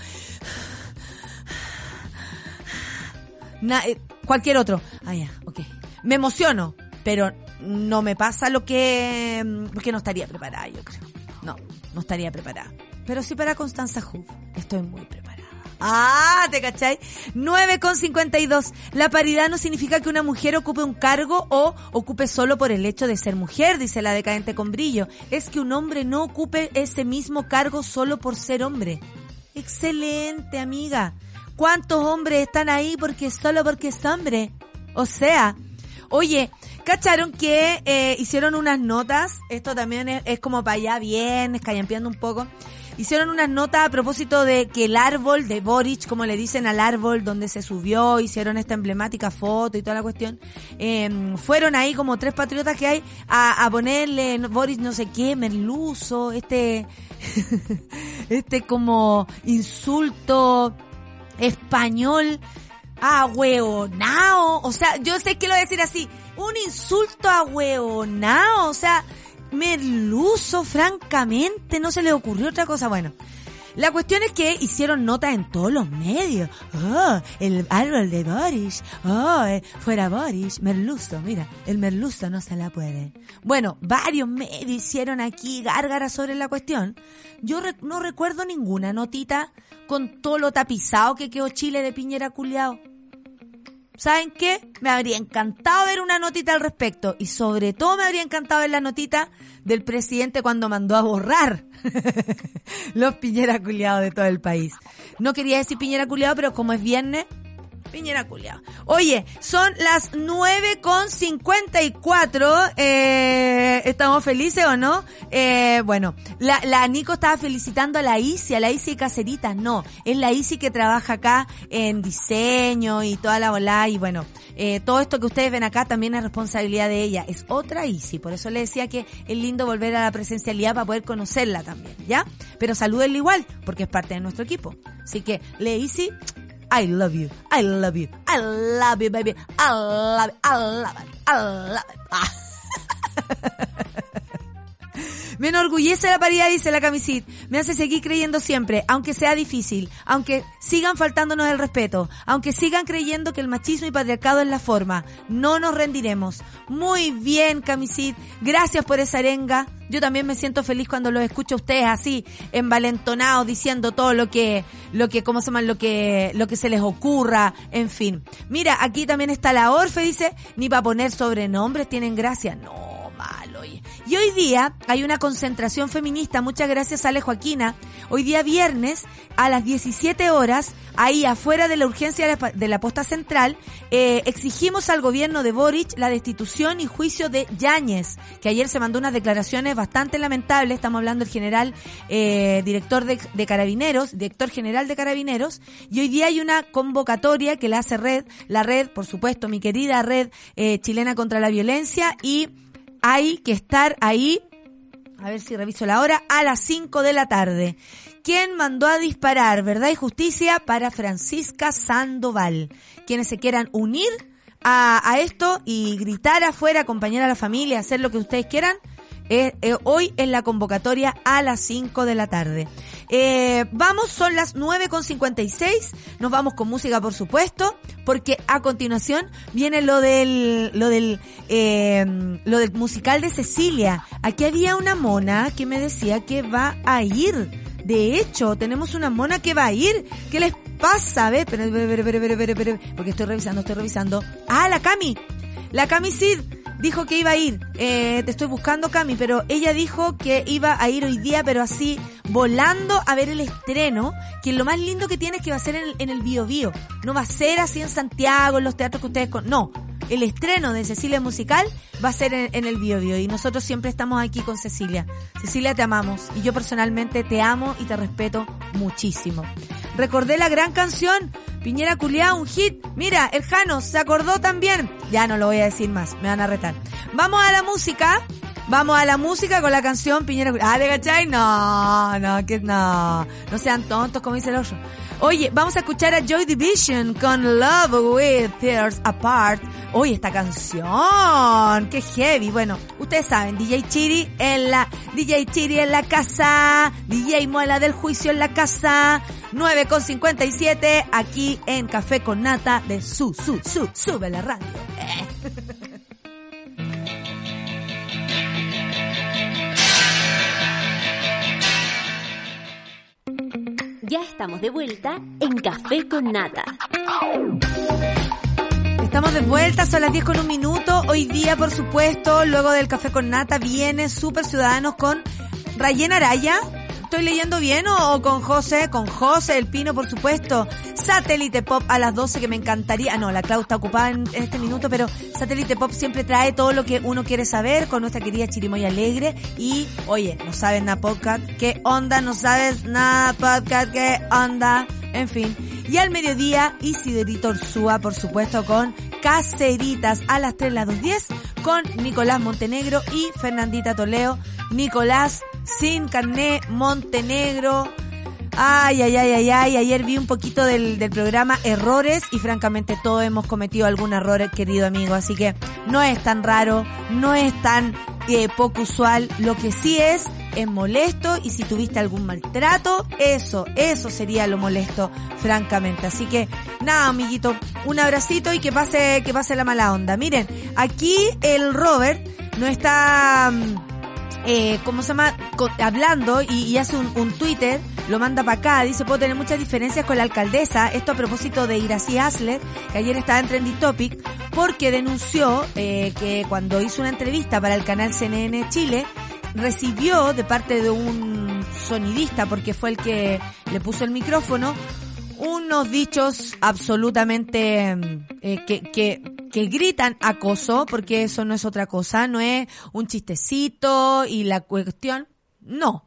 eh, cualquier otro. Ah, ya, ok. Me emociono, pero no me pasa lo que... mm, Porque no estaría preparada, yo creo. No, no estaría preparada. Pero sí para Constanza Hoof, estoy muy preparada. Ah, ¿te cachai? 9,52. La paridad no significa que una mujer ocupe un cargo o ocupe solo por el hecho de ser mujer, dice la decadente con brillo. Es que un hombre no ocupe ese mismo cargo solo por ser hombre. Excelente, amiga. ¿Cuántos hombres están ahí porque solo porque es hombre? O sea, oye, ¿cacharon que eh, hicieron unas notas? Esto también es, es como para allá bien, escallampeando un poco. Hicieron unas notas a propósito de que el árbol de Boric, como le dicen al árbol donde se subió, hicieron esta emblemática foto y toda la cuestión, eh, fueron ahí como tres patriotas que hay a, ponerle Boric no sé qué, merluzo, este, este como insulto español a hueonao. O sea, yo sé que lo voy a decir así. Un insulto a hueonao. O sea, merluzo, francamente. No se le ocurrió otra cosa. Bueno. La cuestión es que hicieron notas en todos los medios. Oh, el árbol de Boris. Oh, eh, fuera Boris. Merluzo, mira, el merluzo no se la puede. Bueno, varios medios hicieron aquí gárgaras sobre la cuestión. Yo no recuerdo ninguna notita con todo lo tapizado que quedó Chile de Piñera culiao. ¿Saben qué? Me habría encantado ver una notita al respecto y sobre todo me habría encantado ver la notita del presidente cuando mandó a borrar los Piñera culiados de todo el país. No quería decir Piñera culiado, pero como es viernes, Piñera culiado. Oye, son las 9 con 54. Eh, ¿Estamos felices o no? Eh, bueno, la, la Nico estaba felicitando a la Isi, a la Isi Cacerita. No, es la Isi que trabaja acá en diseño y toda la bola. Y bueno, eh, todo esto que ustedes ven acá también es responsabilidad de ella. Es otra Isi. Por eso le decía que es lindo volver a la presencialidad para poder conocerla también, ¿ya? Pero salúdenla igual, porque es parte de nuestro equipo. Así que, le Isi, I love you. I love you. I love you, baby. I love it. I love it. I love it. Ah. Me enorgullece la paridad, dice la camisit. Me hace seguir creyendo siempre, aunque sea difícil, aunque sigan faltándonos el respeto, aunque sigan creyendo que el machismo y patriarcado es la forma. No nos rendiremos. Muy bien, camisit. Gracias por esa arenga. Yo también me siento feliz cuando los escucho a ustedes así, envalentonados, diciendo todo lo que, lo que, ¿cómo se llama? Lo que, lo que se les ocurra, en fin. Mira, aquí también está la Orfe, dice, ni para poner sobrenombres tienen gracia. No. Y hoy día hay una concentración feminista, muchas gracias Ale Joaquina. Hoy día viernes a las 17 horas, ahí afuera de la urgencia de la, de la posta central, eh, exigimos al gobierno de Boric la destitución y juicio de Yáñez, que ayer se mandó unas declaraciones bastante lamentables, estamos hablando del general eh, director de, de Carabineros, director general de Carabineros, y hoy día hay una convocatoria que la hace Red, la Red, por supuesto, mi querida Red eh, chilena contra la violencia, y hay que estar ahí, a ver si reviso la hora, a las 5 de la tarde. ¿Quién mandó a disparar verdad y justicia para Francisca Sandoval? Quienes se quieran unir a, esto y gritar afuera, acompañar a la familia, hacer lo que ustedes quieran, eh, hoy en la convocatoria a las 5 de la tarde. Eh, vamos, son las 9.56, nos vamos con música por supuesto, porque a continuación viene lo del, lo del, eh, lo del musical de Cecilia. Aquí había una mona que me decía que va a ir. De hecho, tenemos una mona que va a ir. ¿Qué les pasa? Pero, pero, pero, pero, porque estoy revisando, estoy revisando. Ah, la Cami. La Cami Sid dijo que iba a ir. Eh, te estoy buscando, Cami, pero ella dijo que iba a ir hoy día, pero así, volando a ver el estreno, que lo más lindo que tiene es que va a ser en el, en Bio Bio. No va a ser así en Santiago, en los teatros que ustedes con... No, el estreno de Cecilia Musical va a ser en, en el Bio Bio y nosotros siempre estamos aquí con Cecilia. Cecilia, te amamos y yo personalmente te amo y te respeto muchísimo. Recordé la gran canción Piñera Culiá, un hit. Mira, el Jano se acordó también. Ya no lo voy a decir más, me van a retar. Vamos a la música. Vamos a la música con la canción Piñera Culiá. Ah, ¿de cachai? No, no, que no. No sean tontos como dice el otro. Oye, vamos a escuchar a Joy Division con Love with Tears Apart. Oye, esta canción, qué heavy. Bueno, ustedes saben, DJ Chiri en la, DJ Chiri en la casa, DJ Muela del Juicio en la casa, 9 con 57 aquí en Café con Nata de Su, Su, Su, sube la radio. Eh. estamos de vuelta en Café con Nata. Estamos de vuelta, son las 10 con un minuto. Hoy día, por supuesto, luego del café con nata, viene Super Ciudadanos con Rayen Araya. ¿Estoy leyendo bien o, con José? Con José El Pino, por supuesto. Satélite Pop a las 12, que me encantaría. Ah, no, la Clau está ocupada en, este minuto, pero Satélite Pop siempre trae todo lo que uno quiere saber con nuestra querida Chirimoya Alegre. Y, oye, no sabes nada podcast. ¿Qué onda? No sabes nada podcast. ¿Qué onda? En fin. Y al mediodía, Isidorito Ursúa, por supuesto, con Caceritas a las 3, las 2.10, con Nicolás Montenegro y Fernandita Toleo. Nicolás, sin carné, Montenegro. Ay, ay, ay, ay, ay. Ayer vi un poquito del, del programa Errores y francamente todos hemos cometido algún error, querido amigo. Así que no es tan raro, no es tan eh, poco usual. Lo que sí es, es molesto y si tuviste algún maltrato, eso, eso sería lo molesto, francamente. Así que, nada, amiguito, un abracito y que pase, que pase la mala onda. Miren, aquí el Robert no está, mm, eh, ¿cómo se llama? Hablando y, y hace un, un Twitter, lo manda para acá, dice, puedo tener muchas diferencias con la alcaldesa, esto a propósito de Iracy Asler, que ayer estaba en Trendy Topic, porque denunció eh, que cuando hizo una entrevista para el canal CNN Chile, recibió de parte de un sonidista, porque fue el que le puso el micrófono, unos dichos absolutamente eh, que, que, que gritan acoso, porque eso no es otra cosa, no es un chistecito y la cuestión, no.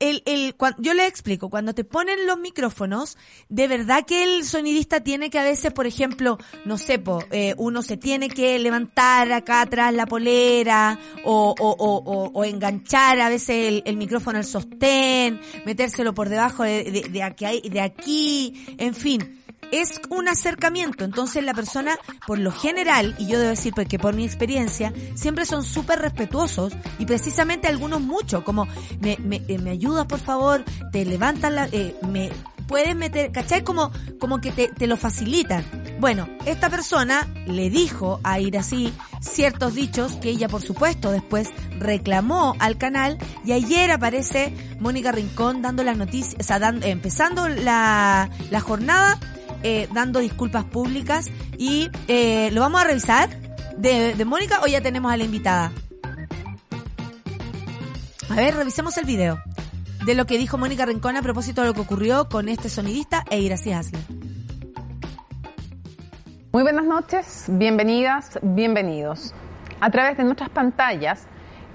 El, el, cuan- yo le explico, cuando te ponen los micrófonos, de verdad que el sonidista tiene que a veces, por ejemplo, no sé, eh, uno se tiene que levantar acá atrás la polera o, o, o, o, o enganchar a veces el, el micrófono al sostén, metérselo por debajo de, de, de aquí, de aquí, en fin es un acercamiento. Entonces la persona, por lo general, y yo debo decir porque por mi experiencia, siempre son súper respetuosos y precisamente algunos mucho, como me, me, eh, me ayudas por favor, te levantan la, eh, me puedes meter, ¿cachai? Como, como que te, te lo facilitan. Bueno, esta persona le dijo a ir así ciertos dichos que ella por supuesto después reclamó al canal y ayer aparece Mónica Rincón dando las noticias, o sea, dan- eh, empezando la, la jornada, eh, dando disculpas públicas y eh, lo vamos a revisar de, Mónica o ya tenemos a la invitada. A ver, revisemos el video de lo que dijo Mónica Rincón a propósito de lo que ocurrió con este sonidista e Iracy Hasler. Muy buenas noches, bienvenidas, bienvenidos. A través de nuestras pantallas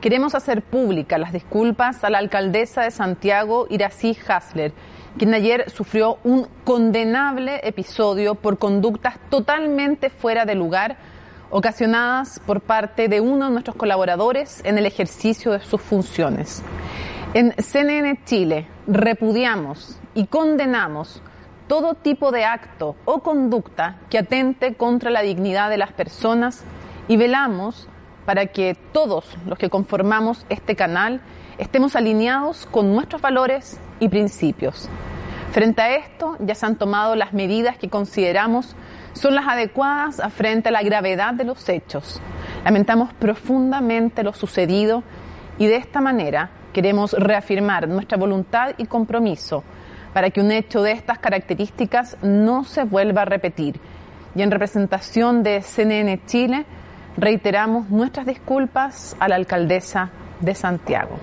queremos hacer públicas las disculpas a la alcaldesa de Santiago, Iracy Hasler, quien ayer sufrió un condenable episodio por conductas totalmente fuera de lugar ocasionadas por parte de uno de nuestros colaboradores en el ejercicio de sus funciones. En CNN Chile repudiamos y condenamos todo tipo de acto o conducta que atente contra la dignidad de las personas y velamos para que todos los que conformamos este canal estemos alineados con nuestros valores y principios. Frente a esto, ya se han tomado las medidas que consideramos son las adecuadas frente a la gravedad de los hechos. Lamentamos profundamente lo sucedido y de esta manera queremos reafirmar nuestra voluntad y compromiso para que un hecho de estas características no se vuelva a repetir. Y en representación de CNN Chile, reiteramos nuestras disculpas a la alcaldesa de Santiago.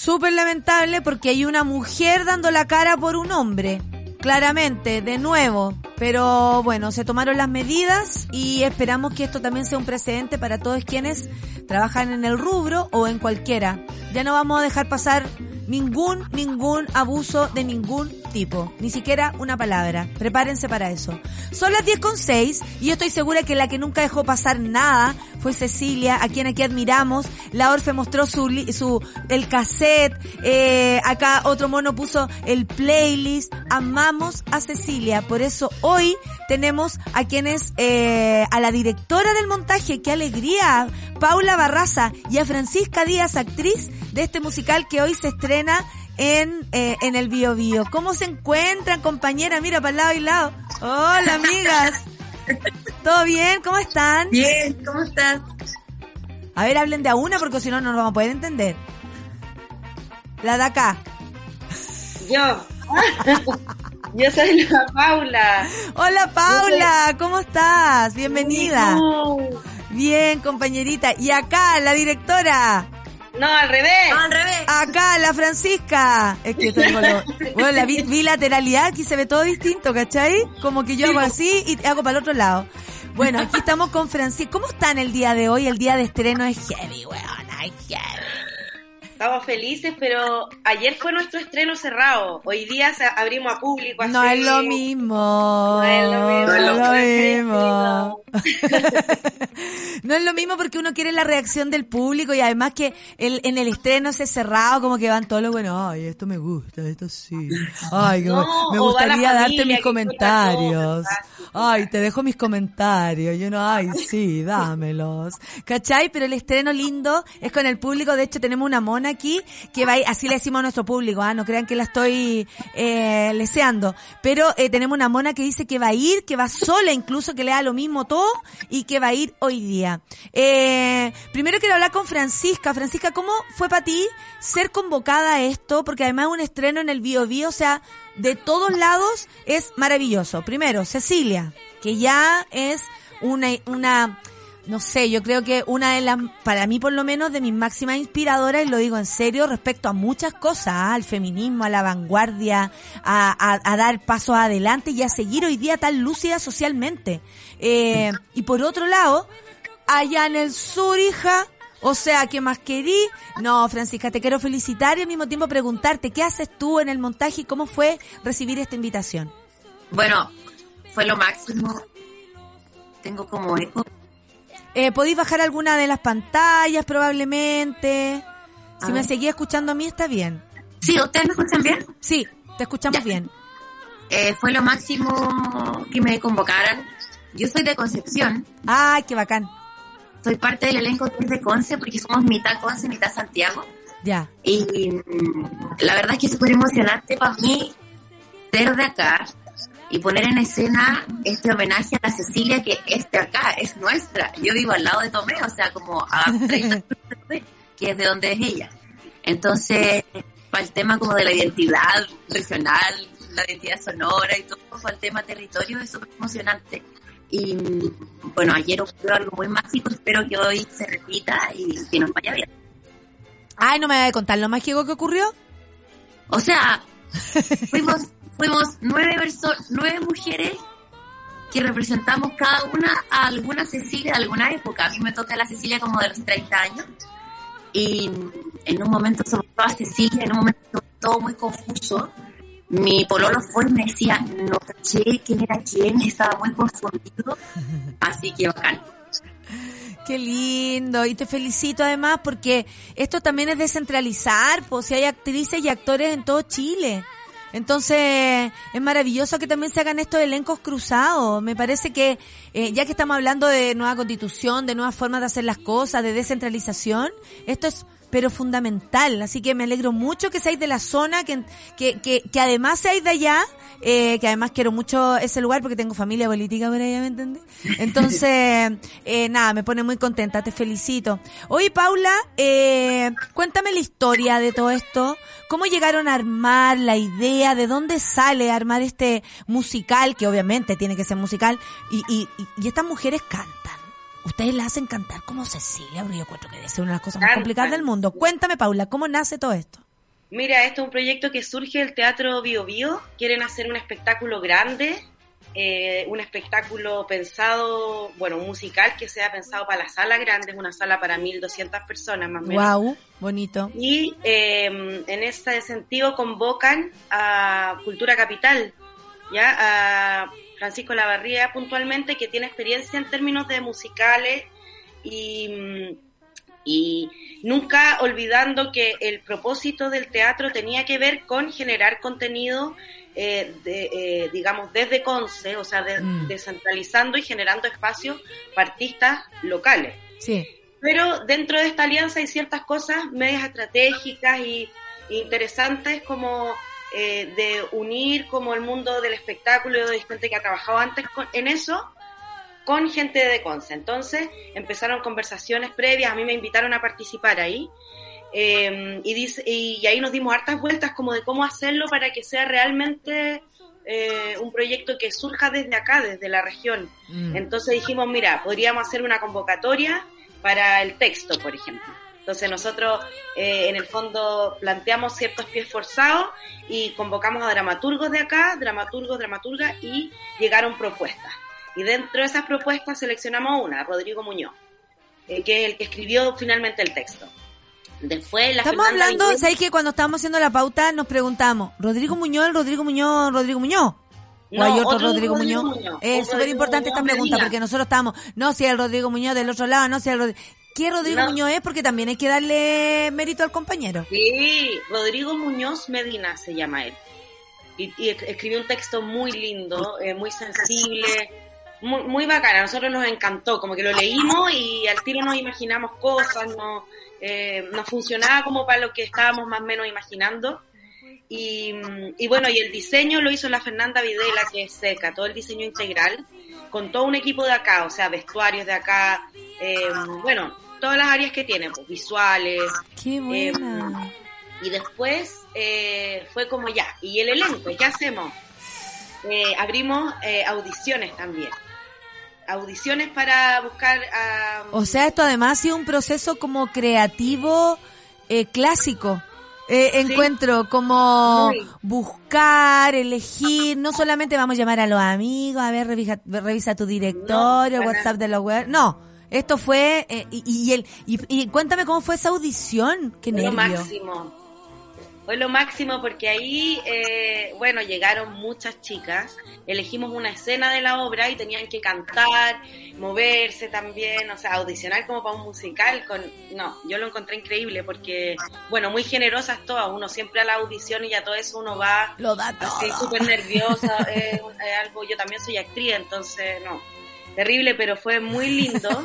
Súper lamentable porque hay una mujer dando la cara por un hombre. Claramente, de nuevo. Pero bueno, se tomaron las medidas y esperamos que esto también sea un precedente para todos quienes trabajan en el rubro o en cualquiera. Ya no vamos a dejar pasar ningún, ningún abuso de ningún tipo. Ni siquiera una palabra. Prepárense para eso. Son las 10 con 6 y yo estoy segura que la que nunca dejó pasar nada fue Cecilia, a quien aquí admiramos. La Orfe mostró su, su el cassette. eh, acá otro mono puso el playlist. Amamos a Cecilia. Por eso hoy tenemos a quienes, eh, a la directora del montaje. ¡Qué alegría! Paula Barraza y a Francisca Díaz, actriz de este musical que hoy se estrena en, eh, en el Bio Bio. ¿Cómo se encuentran, compañera? Mira, para el lado y lado. Hola, amigas. ¿Todo bien? ¿Cómo están? Bien, ¿cómo estás? A ver, hablen de a una porque si no, no nos vamos a poder entender. La de acá. Yo. Yo soy la Paula. Hola, Paula. ¿Cómo estás? Bienvenida. Bien, compañerita. Y acá, la directora. No, al revés. al revés. Acá, la Francisca. Es que tengo lo... Bueno, la bi- bilateralidad aquí se ve todo distinto, ¿cachai? Como que yo hago así y hago para el otro lado. Bueno, aquí estamos con Francisca. ¿Cómo están el día de hoy? El día de estreno es heavy, weón. Ay, heavy. Estamos felices, pero ayer fue nuestro estreno cerrado. Hoy día se- abrimos a público. No es lo mismo. No es lo mismo. No es lo No mismo. No es lo mismo porque uno quiere la reacción del público y además que el, en el estreno ese cerrado como que van todos los buenos, ay, esto me gusta, esto sí. Ay, me gustaría darte mis comentarios. Ay, te dejo mis comentarios. Y uno, ay, sí, dámelos. ¿Cachai? Pero el estreno lindo es con el público. De hecho, tenemos una mona aquí que va así le decimos a nuestro público, ah, no crean que la estoy eh, leseando. Pero eh, tenemos una mona que dice que va a ir, que va sola incluso, que le da lo mismo todo y que va a ir hoy día. Eh, primero quiero hablar con Francisca. Francisca, ¿cómo fue para ti ser convocada a esto? Porque además es un estreno en el Bio Bio, o sea, de todos lados es maravilloso. Primero, Cecilia, que ya es una, no sé, yo creo que una de las, para mí por lo menos, de mis máximas inspiradoras, y lo digo en serio, respecto a muchas cosas, ¿ah? al feminismo, a la vanguardia, a, a- a dar pasos adelante y a seguir hoy día tan lúcida socialmente. Eh, y por otro lado, allá en el sur, hija, o sea, ¿qué más querí? No, Francisca, te quiero felicitar y al mismo tiempo preguntarte, ¿qué haces tú en el montaje y cómo fue recibir esta invitación? Bueno, fue lo máximo. Tengo como eco. Eh, ¿Podéis bajar alguna de las pantallas probablemente? Si A me ver. seguía escuchando a mí está bien. Sí, ¿ustedes me escuchan bien? Sí, te escuchamos Ya. bien. eh, fue lo máximo que me convocaran. Yo soy de Concepción, Ay, qué bacán. soy parte del elenco de Conce porque somos mitad Conce, mitad Santiago. Ya. Y mm, la verdad es que es súper emocionante para mí ser de acá y poner en escena este homenaje a la Cecilia que es de acá, es nuestra. Yo vivo al lado de Tomé, o sea, como a 30 kilómetros de- que es de donde es ella. Entonces, para el tema como de la identidad regional, la identidad sonora y todo, para el tema territorio es súper emocionante. Y bueno, ayer ocurrió algo muy mágico, espero que hoy se repita y que nos vaya bien. Ay, no me voy a contar lo mágico que ocurrió. O sea, fuimos, fuimos nueve, perso- nueve mujeres que representamos cada una a alguna Cecilia de alguna época. A mí me toca la Cecilia como de los 30 años. Y en un momento somos todas Cecilia, en un momento todo muy confuso. Mi pololo fue y me decía, no caché quién era quién, estaba muy confundido. Así que bacán. Qué lindo. Y te felicito además porque esto también es descentralizar, pues si hay actrices y actores en todo Chile. Entonces, es maravilloso que también se hagan estos elencos cruzados. Me parece que, eh, ya que estamos hablando de nueva constitución, de nuevas formas de hacer las cosas, de descentralización, esto es pero fundamental. Así que me alegro mucho que seáis de la zona, que, que, que, que además seáis de allá, eh, que además quiero mucho ese lugar porque tengo familia política por allá, ¿me entendés? Entonces, eh, nada, me pone muy contenta, te felicito. Oye, Paula, eh, cuéntame la historia de todo esto. ¿Cómo llegaron a armar la idea? ¿De dónde sale armar este musical? Que obviamente tiene que ser musical. Y, y, y, y estas mujeres cantan. Ustedes la hacen cantar como Cecilia, yo encuentro que debe ser una de las cosas más complicadas del mundo. Cuéntame, Paula, ¿cómo nace todo esto? Mira, esto es un proyecto que surge del Teatro Bio Bio. Quieren hacer un espectáculo grande, eh, un espectáculo pensado, bueno, musical que sea pensado para la sala grande, es una sala para 1.200 personas más o menos. Wow, bonito. Y eh, en ese sentido convocan a Cultura Capital, ya a Francisco Lavarría puntualmente, que tiene experiencia en términos de musicales y, y nunca olvidando que el propósito del teatro tenía que ver con generar contenido, eh, de, eh, digamos, desde Conce, o sea, de- Mm. descentralizando y generando espacios para artistas locales. Sí. Pero dentro de esta alianza hay ciertas cosas medias estratégicas y interesantes como eh, de unir como el mundo del espectáculo de gente que ha trabajado antes con- en eso con gente de Conce. Entonces empezaron conversaciones previas, a mí me invitaron a participar ahí eh, y, dice, y, y ahí nos dimos hartas vueltas como de cómo hacerlo para que sea realmente eh, un proyecto que surja desde acá, desde la región. Mm. Entonces dijimos, mira, podríamos hacer una convocatoria para el texto, por ejemplo. Entonces nosotros eh, en el fondo planteamos ciertos pies forzados y convocamos a dramaturgos de acá, dramaturgos, dramaturgas y llegaron propuestas. Y dentro de esas propuestas seleccionamos una, Rodrigo Muñoz, eh, que es el que escribió finalmente el texto. Después la Estamos Fernanda hablando, Viñuela- ¿sabes que cuando estábamos haciendo la pauta nos preguntamos, ¿Rodrigo Muñoz, Rodrigo Muñoz, Rodrigo Muñoz? ¿O No, hay otro, otro Rodrigo, Rodrigo Muñoz? Muñoz, Es súper importante esta pregunta porque nosotros estamos, no si el Rodrigo Muñoz del otro lado, no si el Rodrigo... ¿Qué Rodrigo No. Muñoz es? Porque también hay que darle mérito al compañero. Sí, Rodrigo Muñoz Medina se llama él. Y, y es- escribió un texto muy lindo, eh, muy sensible, muy, muy bacana. A nosotros nos encantó, como que lo leímos y al tiro nos imaginamos cosas, no, eh, nos funcionaba como para lo que estábamos más o menos imaginando. Y, y bueno, y el diseño lo hizo la Fernanda Videla, que es seca, todo el diseño integral, con todo un equipo de acá, o sea, vestuarios de acá, eh, bueno, todas las áreas que tiene, pues visuales, Qué buena. Em, y después eh, fue como ya, y el elenco, ¿qué hacemos? Eh, abrimos eh, audiciones también. Audiciones para buscar a... O sea, esto además ha sido un proceso como creativo eh, clásico. Eh, Sí. encuentro como Muy. buscar, elegir, no solamente vamos a llamar a los amigos, a ver, revisa, revisa tu directorio, No, WhatsApp de los web. No, esto fue, eh, y, y el, y, y cuéntame cómo fue esa audición, qué lo nervio. máximo. Fue lo máximo porque ahí, eh, bueno, llegaron muchas chicas, elegimos una escena de la obra y tenían que cantar, moverse también, o sea, audicionar como para un musical. con No, yo lo encontré increíble porque, bueno, muy generosas todas, uno siempre a la audición y a todo eso uno va Lo da así todo. súper nerviosa, eh, algo, yo también soy actriz, entonces, no, terrible, pero fue muy lindo.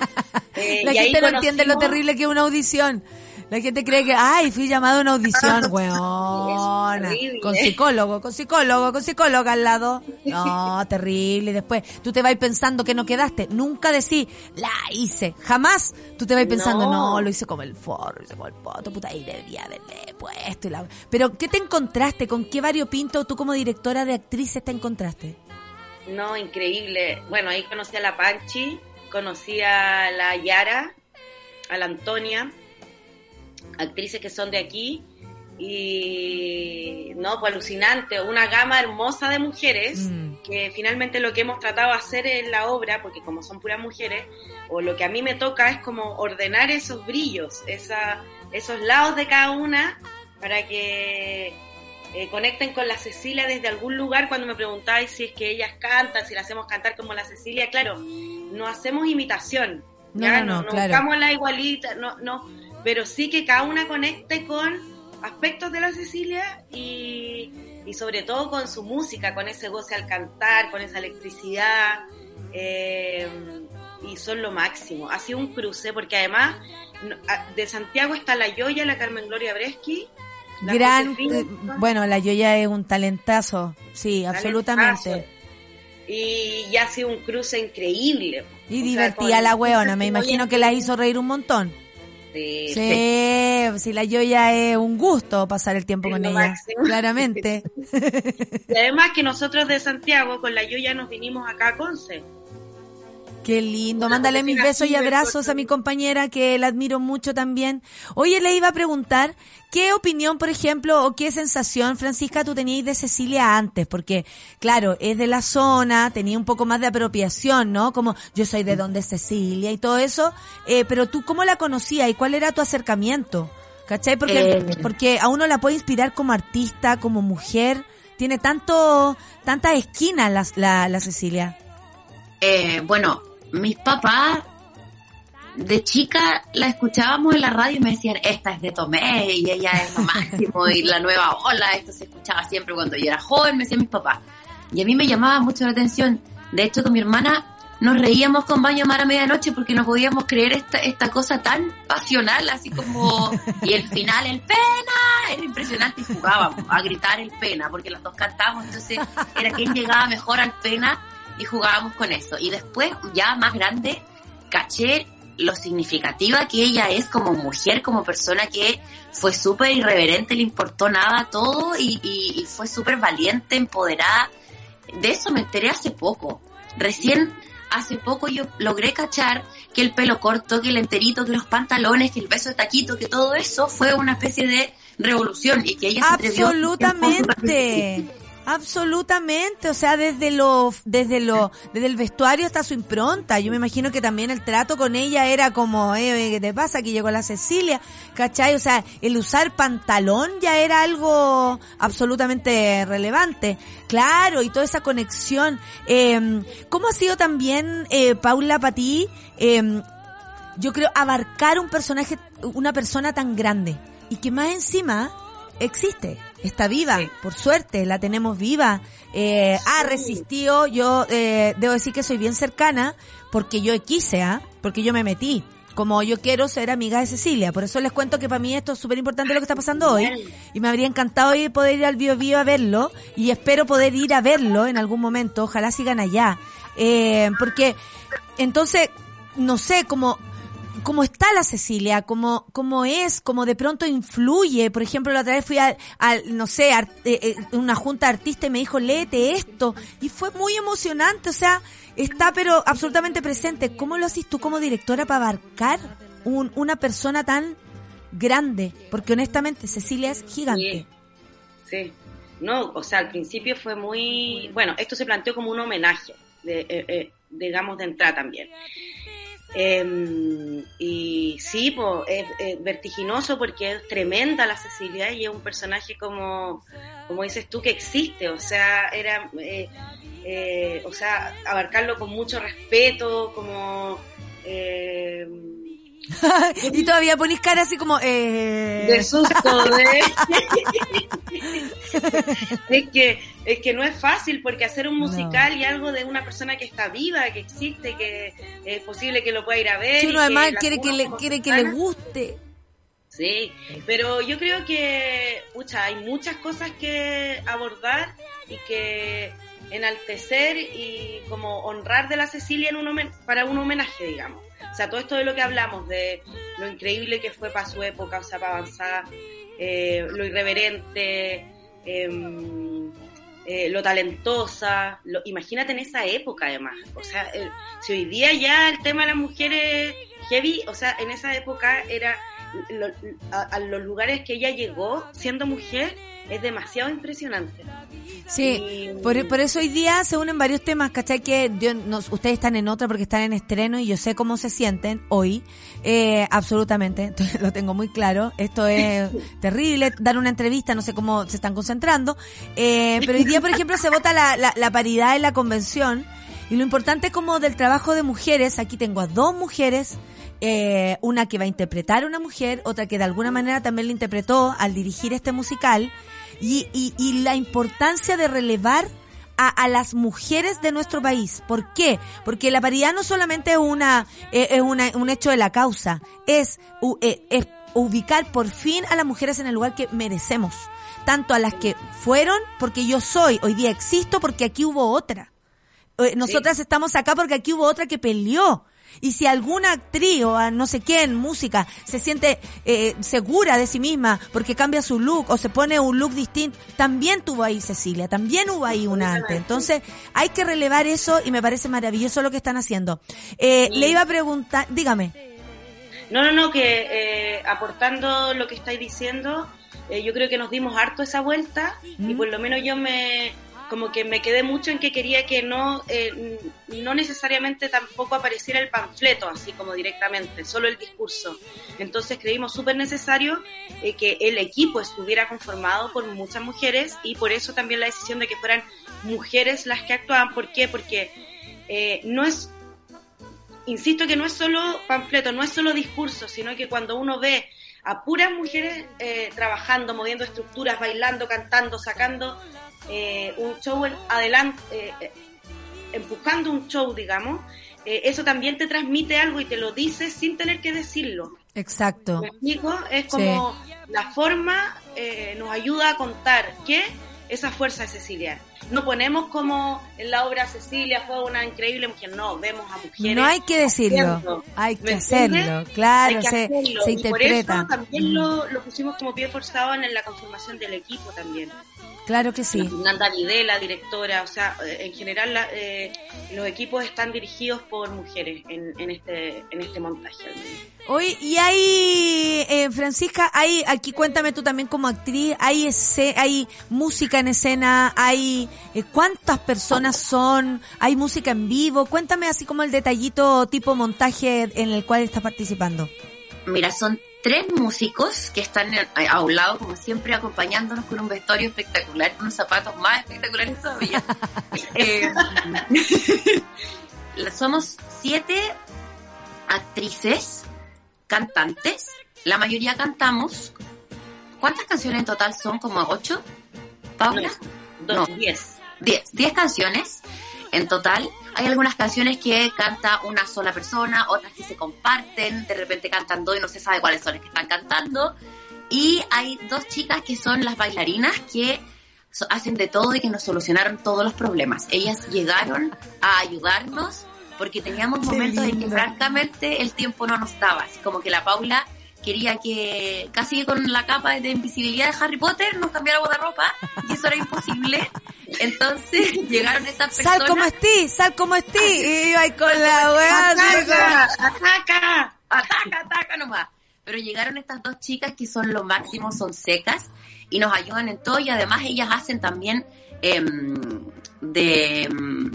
Eh, La y ahí gente no entiende lo terrible que es una audición. La gente cree que, ay, fui llamado a una audición, terrible. Con psicólogo, con psicólogo, con psicóloga al lado. No, terrible. Y después tú te vas pensando que no quedaste. Nunca decís, la hice. Jamás tú te vas pensando, no, No. lo hice como el forro, lo hice como el poto, puta, ahí debía haberle puesto. Y la... Pero, ¿qué te encontraste? ¿Con qué variopinto tú como directora de actrices te encontraste? No, increíble. Bueno, ahí conocí a la Panchi, conocí a la Yara, a la Antonia, actrices que son de aquí. Y no, pues alucinante, una gama hermosa de mujeres Mm. que finalmente lo que hemos tratado de hacer en la obra, porque como son puras mujeres, o lo que a mí me toca es como ordenar esos brillos, esa, esos lados de cada una para que eh, conecten con la Cecilia desde algún lugar cuando me preguntáis si es que ellas cantan, si la hacemos cantar como la Cecilia, claro, no hacemos imitación, No, ya no, no, no, claro. buscamos la igualita, no, no, pero sí que cada una conecte con aspectos de la Cecilia y, y sobre todo con su música, con ese goce al cantar, con esa electricidad. eh, y son lo máximo. Ha sido un cruce porque además de Santiago está la Yoya, la Carmen Gloria Breschi. La Gran, eh, bueno, la Yoya es un talentazo, sí, Talentazo. absolutamente. Y ya ha sido un cruce increíble. Y O sea, divertía la weona, me imagino que la hizo reír un montón. Sí, Sí, si la Yoya es un gusto pasar el tiempo Es con ella, máximo. claramente. Y además que nosotros de Santiago con la Yoya nos vinimos acá a Conce. Qué lindo. Una Mándale mis besos y abrazos a mi compañera que la admiro mucho también. Oye, le iba a preguntar, ¿qué opinión, por ejemplo, o qué sensación, Francisca, tú tenías de Cecilia antes? Porque, claro, es de la zona, tenía un poco más de apropiación, ¿no? Como yo soy de donde es Cecilia y todo eso. Eh, pero tú, ¿cómo la conocías y cuál era tu acercamiento? ¿Cachai? Porque, Eh. porque a uno la puede inspirar como artista, como mujer. Tiene tanto, tantas esquinas la, la, la Cecilia. Eh, bueno, mis papás de chica la escuchábamos en la radio y me decían, esta es de Tomé y ella es lo máximo y la nueva ola, esto se escuchaba siempre cuando yo era joven, me decían mis papás. Y a mí me llamaba mucho la atención. De hecho, con mi hermana nos reíamos con Baño Mar a medianoche porque no podíamos creer esta, esta cosa tan pasional, así como... Y el final, el pena, era impresionante y jugábamos a gritar el pena porque las dos cantábamos, entonces era quien llegaba mejor al pena y jugábamos con eso. Y después, ya más grande, caché lo significativa que ella es como mujer, como persona que fue súper irreverente, le importó nada todo y, y- y fue súper valiente, empoderada. De eso me enteré hace poco. Recién, hace poco yo logré cachar que el pelo corto, que el enterito, que los pantalones, que el beso de taquito, que todo eso fue una especie de revolución y que ella se atrevió Absolutamente. Absolutamente, o sea, desde lo, desde lo, desde el vestuario hasta su impronta. Yo me imagino que también el trato con ella era como, eh, ¿qué te pasa? Que llegó la Cecilia, ¿cachai? O sea, el usar pantalón ya era algo absolutamente relevante. Claro, y toda esa conexión. Eh, ¿Cómo ha sido también, eh, Paula, para ti, eh, yo creo, abarcar un personaje, una persona tan grande y que más encima existe, está viva, por suerte, la tenemos viva, eh, ha resistido, yo eh, debo decir que soy bien cercana porque yo quise, ¿ah? porque yo me metí. Como yo quiero ser amiga de Cecilia, por eso les cuento que para mí esto es súper importante lo que está pasando hoy y me habría encantado poder ir al Bio Bio a verlo y espero poder ir a verlo en algún momento, ojalá sigan allá, eh, porque entonces no sé, como cómo está la Cecilia, cómo, cómo es, cómo de pronto influye. Por ejemplo, la otra vez fui al, al, no sé, a una junta de artistas y me dijo, léete esto. Y fue muy emocionante, o sea, está pero absolutamente presente. ¿Cómo lo haces tú como directora para abarcar un, una persona tan grande? Porque honestamente, Cecilia es gigante. Sí. sí. No, o sea, al principio fue muy... Bueno, esto se planteó como un homenaje, de, eh, eh, digamos, de entrada también. Em, y sí, po, es, es vertiginoso porque es tremenda la Cecilia y es un personaje como, como dices tú que existe, o sea, era, eh, eh, o sea, abarcarlo con mucho respeto, como eh, y todavía ponís cara así como... Eh... de susto, de... es que es que no es fácil porque hacer un musical y algo de una persona que está viva, que existe, que es posible que lo pueda ir a ver. Y uno además quiere que le, quiere que le guste. Sí, pero yo creo que, pucha, hay muchas cosas que abordar y que enaltecer y como honrar de la Cecilia en un para un homenaje, digamos. O sea, todo esto de lo que hablamos, de lo increíble que fue para su época, o sea, para avanzar, eh, lo irreverente, em, eh, lo talentosa, lo, imagínate en esa época además, o sea, el- si hoy día ya el tema de las mujeres heavy, o sea, en esa época era lo- a, a los lugares que ella llegó siendo mujer es demasiado impresionante. Sí, por, por eso hoy día se unen varios temas, ¿cachai? Que yo, no- ustedes están en otra porque están en estreno y yo sé cómo se sienten hoy, eh, absolutamente, entonces lo tengo muy claro. Esto es terrible, dar una entrevista, no sé cómo se están concentrando, eh, pero hoy día, por ejemplo, se vota la, la, la paridad en la convención y lo importante como del trabajo de mujeres, aquí tengo a dos mujeres, eh, una que va a interpretar a una mujer, otra que de alguna manera también la interpretó al dirigir este musical, y, y, y la importancia de relevar a, a las mujeres de nuestro país. ¿Por qué? Porque la paridad no solamente es una eh, es una, un hecho de la causa, es, u- eh, es ubicar por fin a las mujeres en el lugar que merecemos. Tanto a las que fueron, porque yo soy, hoy día existo porque aquí hubo otra. Eh, Nosotras estamos acá porque aquí hubo otra que peleó. Y si alguna actriz o a no sé quién, música, se siente eh, segura de sí misma porque cambia su look o se pone un look distinto, también tuvo ahí Cecilia, también hubo ahí una antes. Entonces hay que relevar eso y me parece maravilloso lo que están haciendo. Eh, Sí. Le iba a preguntar, dígame. No, no, no, que eh, aportando lo que estáis diciendo, eh, yo creo que nos dimos harto esa vuelta y por lo menos yo me como que me quedé mucho en que quería que no eh, no necesariamente tampoco apareciera el panfleto así como directamente, solo el discurso. Entonces creímos súper necesario eh, que el equipo estuviera conformado por muchas mujeres y por eso también la decisión de que fueran mujeres las que actuaban. ¿Por qué? Porque eh, no es insisto que no es solo panfleto, no es solo discurso, sino que cuando uno ve a puras mujeres eh, trabajando, moviendo estructuras, bailando, cantando, sacando eh, un show en- adelante, eh, empujando un show, digamos, eh, eso también te transmite algo y te lo dice sin tener que decirlo. Exacto. Es como la forma eh, nos ayuda a contar que esa fuerza de Cecilia. No ponemos como en la obra Cecilia fue una increíble mujer, no, vemos a mujeres. No hay que decirlo, haciendo. hay ¿Me que hacerlo, entiendes? claro, que se, hacerlo. se y por interpreta. eso también lo, lo pusimos como pie forzado en la conformación del equipo también. Claro que sí. Nanda Videla, directora, o sea, eh, en general la- eh, los equipos están dirigidos por mujeres en, en este en este montaje. Hoy, y hay, eh, Francisca, hay, aquí cuéntame tú también como actriz, hay ese, hay música en escena, hay, ¿cuántas personas son? Hay música en vivo, cuéntame así como el detallito tipo montaje en el cual estás participando. Mira, son tres músicos que están a a un lado, como siempre, acompañándonos con un vestuario espectacular, unos zapatos más espectaculares todavía. Eh, somos siete actrices, cantantes, la mayoría cantamos. ¿Cuántas canciones en total son? ¿Como ocho? ¿Paula? No. diez. 10, 10 canciones en total. Hay algunas canciones que canta una sola persona, otras que se comparten, de repente cantan dos y no se sabe cuáles son las que están cantando. Y hay dos chicas que son las bailarinas que hacen de todo y que nos solucionaron todos los problemas. Ellas llegaron a ayudarnos porque teníamos momentos en que francamente el tiempo no nos daba. Así como que la Paula quería que casi con la capa de invisibilidad de Harry Potter nos cambiáramos de ropa y eso era imposible. Entonces llegaron estas personas. Sal como estés, sal como estés, y iba ahí con la weá. ¡Ataca! ¡Ataca! ataca, ataca nomás. Pero llegaron estas dos chicas que son lo máximo, son secas y nos ayudan en todo y además ellas hacen también em, de em,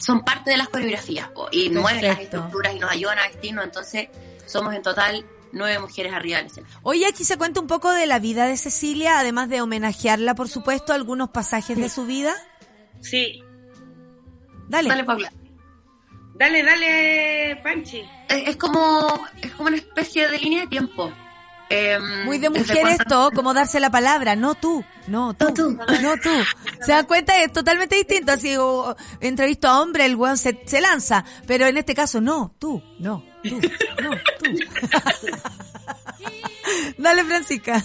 son parte de las coreografías po, y mueven las estructuras y nos ayudan a vestirnos, entonces somos en total nueve mujeres arriba del escenario. Oye, aquí se cuenta un poco de la vida de Cecilia, además de homenajearla, por supuesto, algunos pasajes de su vida. Sí. Dale. Dale, Paula. Dale, dale, Panchi. Es, es como es como una especie de línea de tiempo. Em, Muy de mujer cuando- esto, como darse la palabra, no tú, no tú, no tú. Se dan cuenta, es totalmente distinto. Así, o, entrevisto a hombre, el weón se, se lanza, pero en este caso, no, tú, no, tú, no, tú. Dale, Francisca.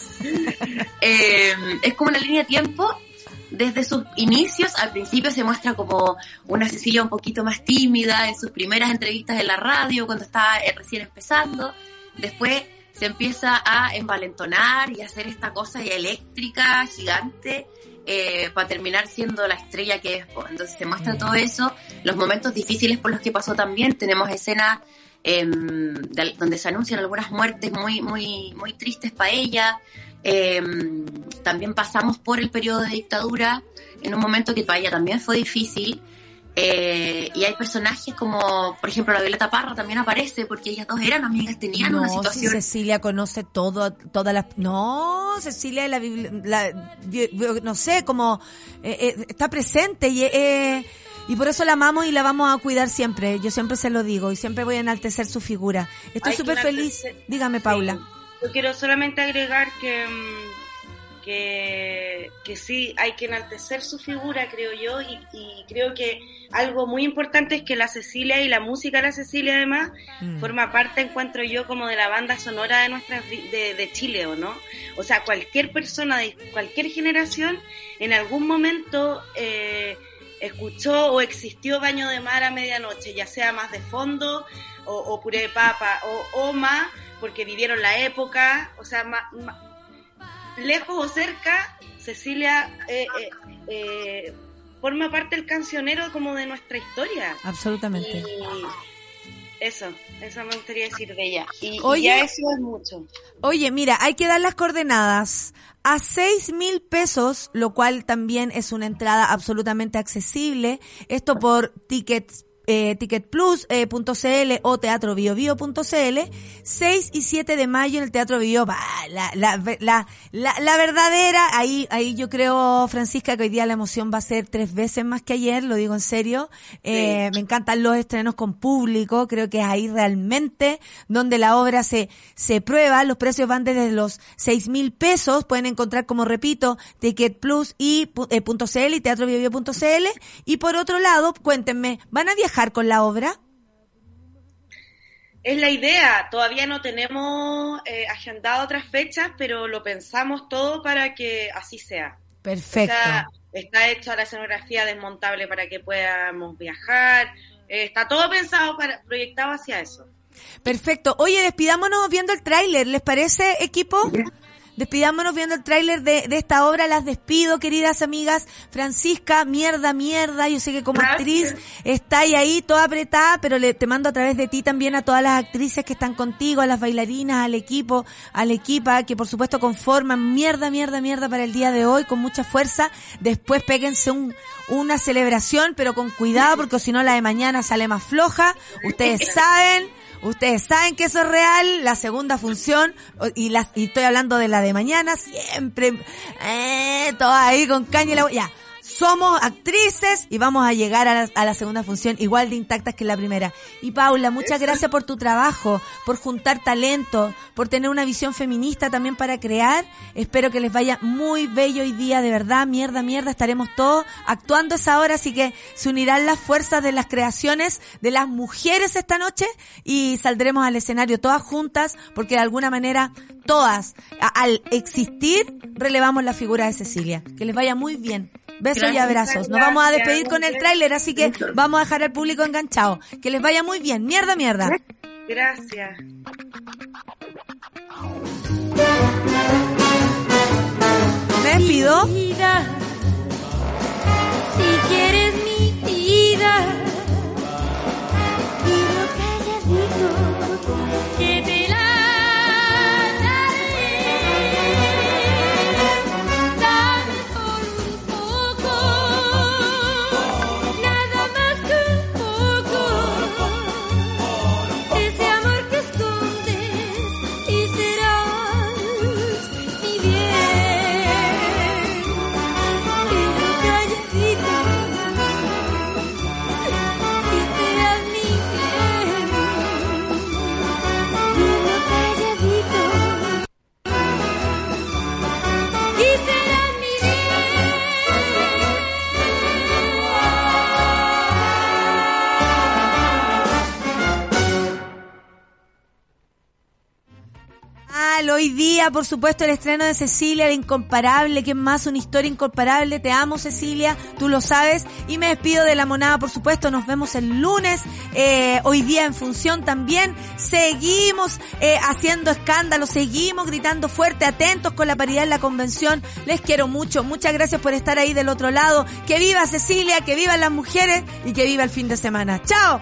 Eh, es como una línea de tiempo. Desde sus inicios, al principio se muestra como una Cecilia un poquito más tímida en sus primeras entrevistas en la radio, cuando estaba eh, recién empezando. Después se empieza a envalentonar y a hacer esta cosa ya eléctrica, gigante, eh, para terminar siendo la estrella que es. Entonces se muestra todo eso, los momentos difíciles por los que pasó también. Tenemos escenas de- donde se anuncian algunas muertes muy, muy, muy tristes para ella. Em, también pasamos por el periodo de dictadura en un momento que para ella también fue difícil. Eh, y hay personajes como, por ejemplo, la Violeta Parra también aparece porque ellas dos eran amigas, tenían una No, si situación. Cecilia conoce todo, todas las... No, Cecilia, la, la- bi- no sé, como eh, eh, está presente y, eh, y por eso la amamos y la vamos a cuidar siempre. Yo siempre se lo digo y siempre voy a enaltecer su figura. Estoy súper feliz. Dígame, Paula. Yo quiero solamente agregar que, mm, que, que sí, hay que enaltecer su figura, creo yo, y, y creo que algo muy importante es que la Cecilia y la música de la Cecilia además Mm. forma parte, encuentro yo, como de la banda sonora de nuestras de, de Chile, ¿o no? O sea, cualquier persona de cualquier generación en algún momento eh, escuchó o existió Baño de Mar a medianoche, ya sea más de fondo o, o puré de papa o, o más, porque vivieron la época, o sea, lejos o cerca, Cecilia eh, eh, eh, forma parte del cancionero como de nuestra historia. Absolutamente. Y eso, eso me gustaría decir de ella. Y, y Oye. ya eso es mucho. Oye, mira, hay que dar las coordenadas. A seis mil pesos, lo cual también es una entrada absolutamente accesible. Esto por tickets, eh, ticketplus.cl o teatrobiobio.cl. 6 y 7 de mayo en el Teatro Bio. La, la, la, la, verdadera, ahí, ahí yo creo, Francisca, que hoy día la emoción va a ser tres veces más que ayer, lo digo en serio. Eh, Me encantan los estrenos con público, creo que es ahí realmente donde la obra se, se prueba. Los precios van desde los seis mil pesos, pueden encontrar, como repito, Ticket Plus y eh, punto .cl y teatrobiobio.cl. Y por otro lado, cuéntenme, ¿van a viajar con la obra? Es la idea, todavía no tenemos eh, agendado otras fechas, pero lo pensamos todo para que así sea. Perfecto. Está, está hecha la escenografía desmontable para que podamos viajar, eh, está todo pensado, para proyectado hacia eso. Perfecto. Oye, despidámonos viendo el tráiler, ¿les parece, equipo? Despidámonos viendo el tráiler de, de esta obra. Las despido, queridas amigas. Francisca, mierda, mierda. Yo sé que como Gracias. actriz está ahí, ahí toda apretada, pero le, te mando a través de ti también a todas las actrices que están contigo, a las bailarinas, al equipo, al equipa, que por supuesto conforman mierda, mierda, mierda para el día de hoy, con mucha fuerza. Después péguense un, una celebración, pero con cuidado, porque si no la de mañana sale más floja. Ustedes saben. Ustedes saben que eso es real, la segunda función, y, las, y estoy hablando de la de mañana, siempre, eh, todo ahí con caña y la... Ya, somos actrices y vamos a llegar a la, a la segunda función igual de intactas que la primera. Y Paula, muchas gracias por tu trabajo, por juntar talento, por tener una visión feminista también para crear. Espero que les vaya muy bello hoy día, de verdad, mierda, mierda, estaremos todos actuando esa hora, así que se unirán las fuerzas de las creaciones de las mujeres esta noche y saldremos al escenario todas juntas, porque de alguna manera todas, al existir, relevamos la figura de Cecilia. Que les vaya muy bien. Besos y abrazos. Nos vamos a despedir con el tráiler, así que vamos a dejar al público enganchado. Que les vaya muy bien. Mierda, mierda. Gracias. Me despido. Vida, si quieres mi vida, Hoy día, por supuesto, el estreno de Cecilia, la incomparable, que es más una historia incomparable. Te amo, Cecilia, tú lo sabes. Y me despido de la monada, por supuesto. Nos vemos el lunes. Eh, hoy día en función también. Seguimos eh, haciendo escándalo, seguimos gritando fuerte, atentos con la paridad en la convención. Les quiero mucho. Muchas gracias por estar ahí del otro lado. Que viva Cecilia, que vivan las mujeres y que viva el fin de semana. ¡Chao!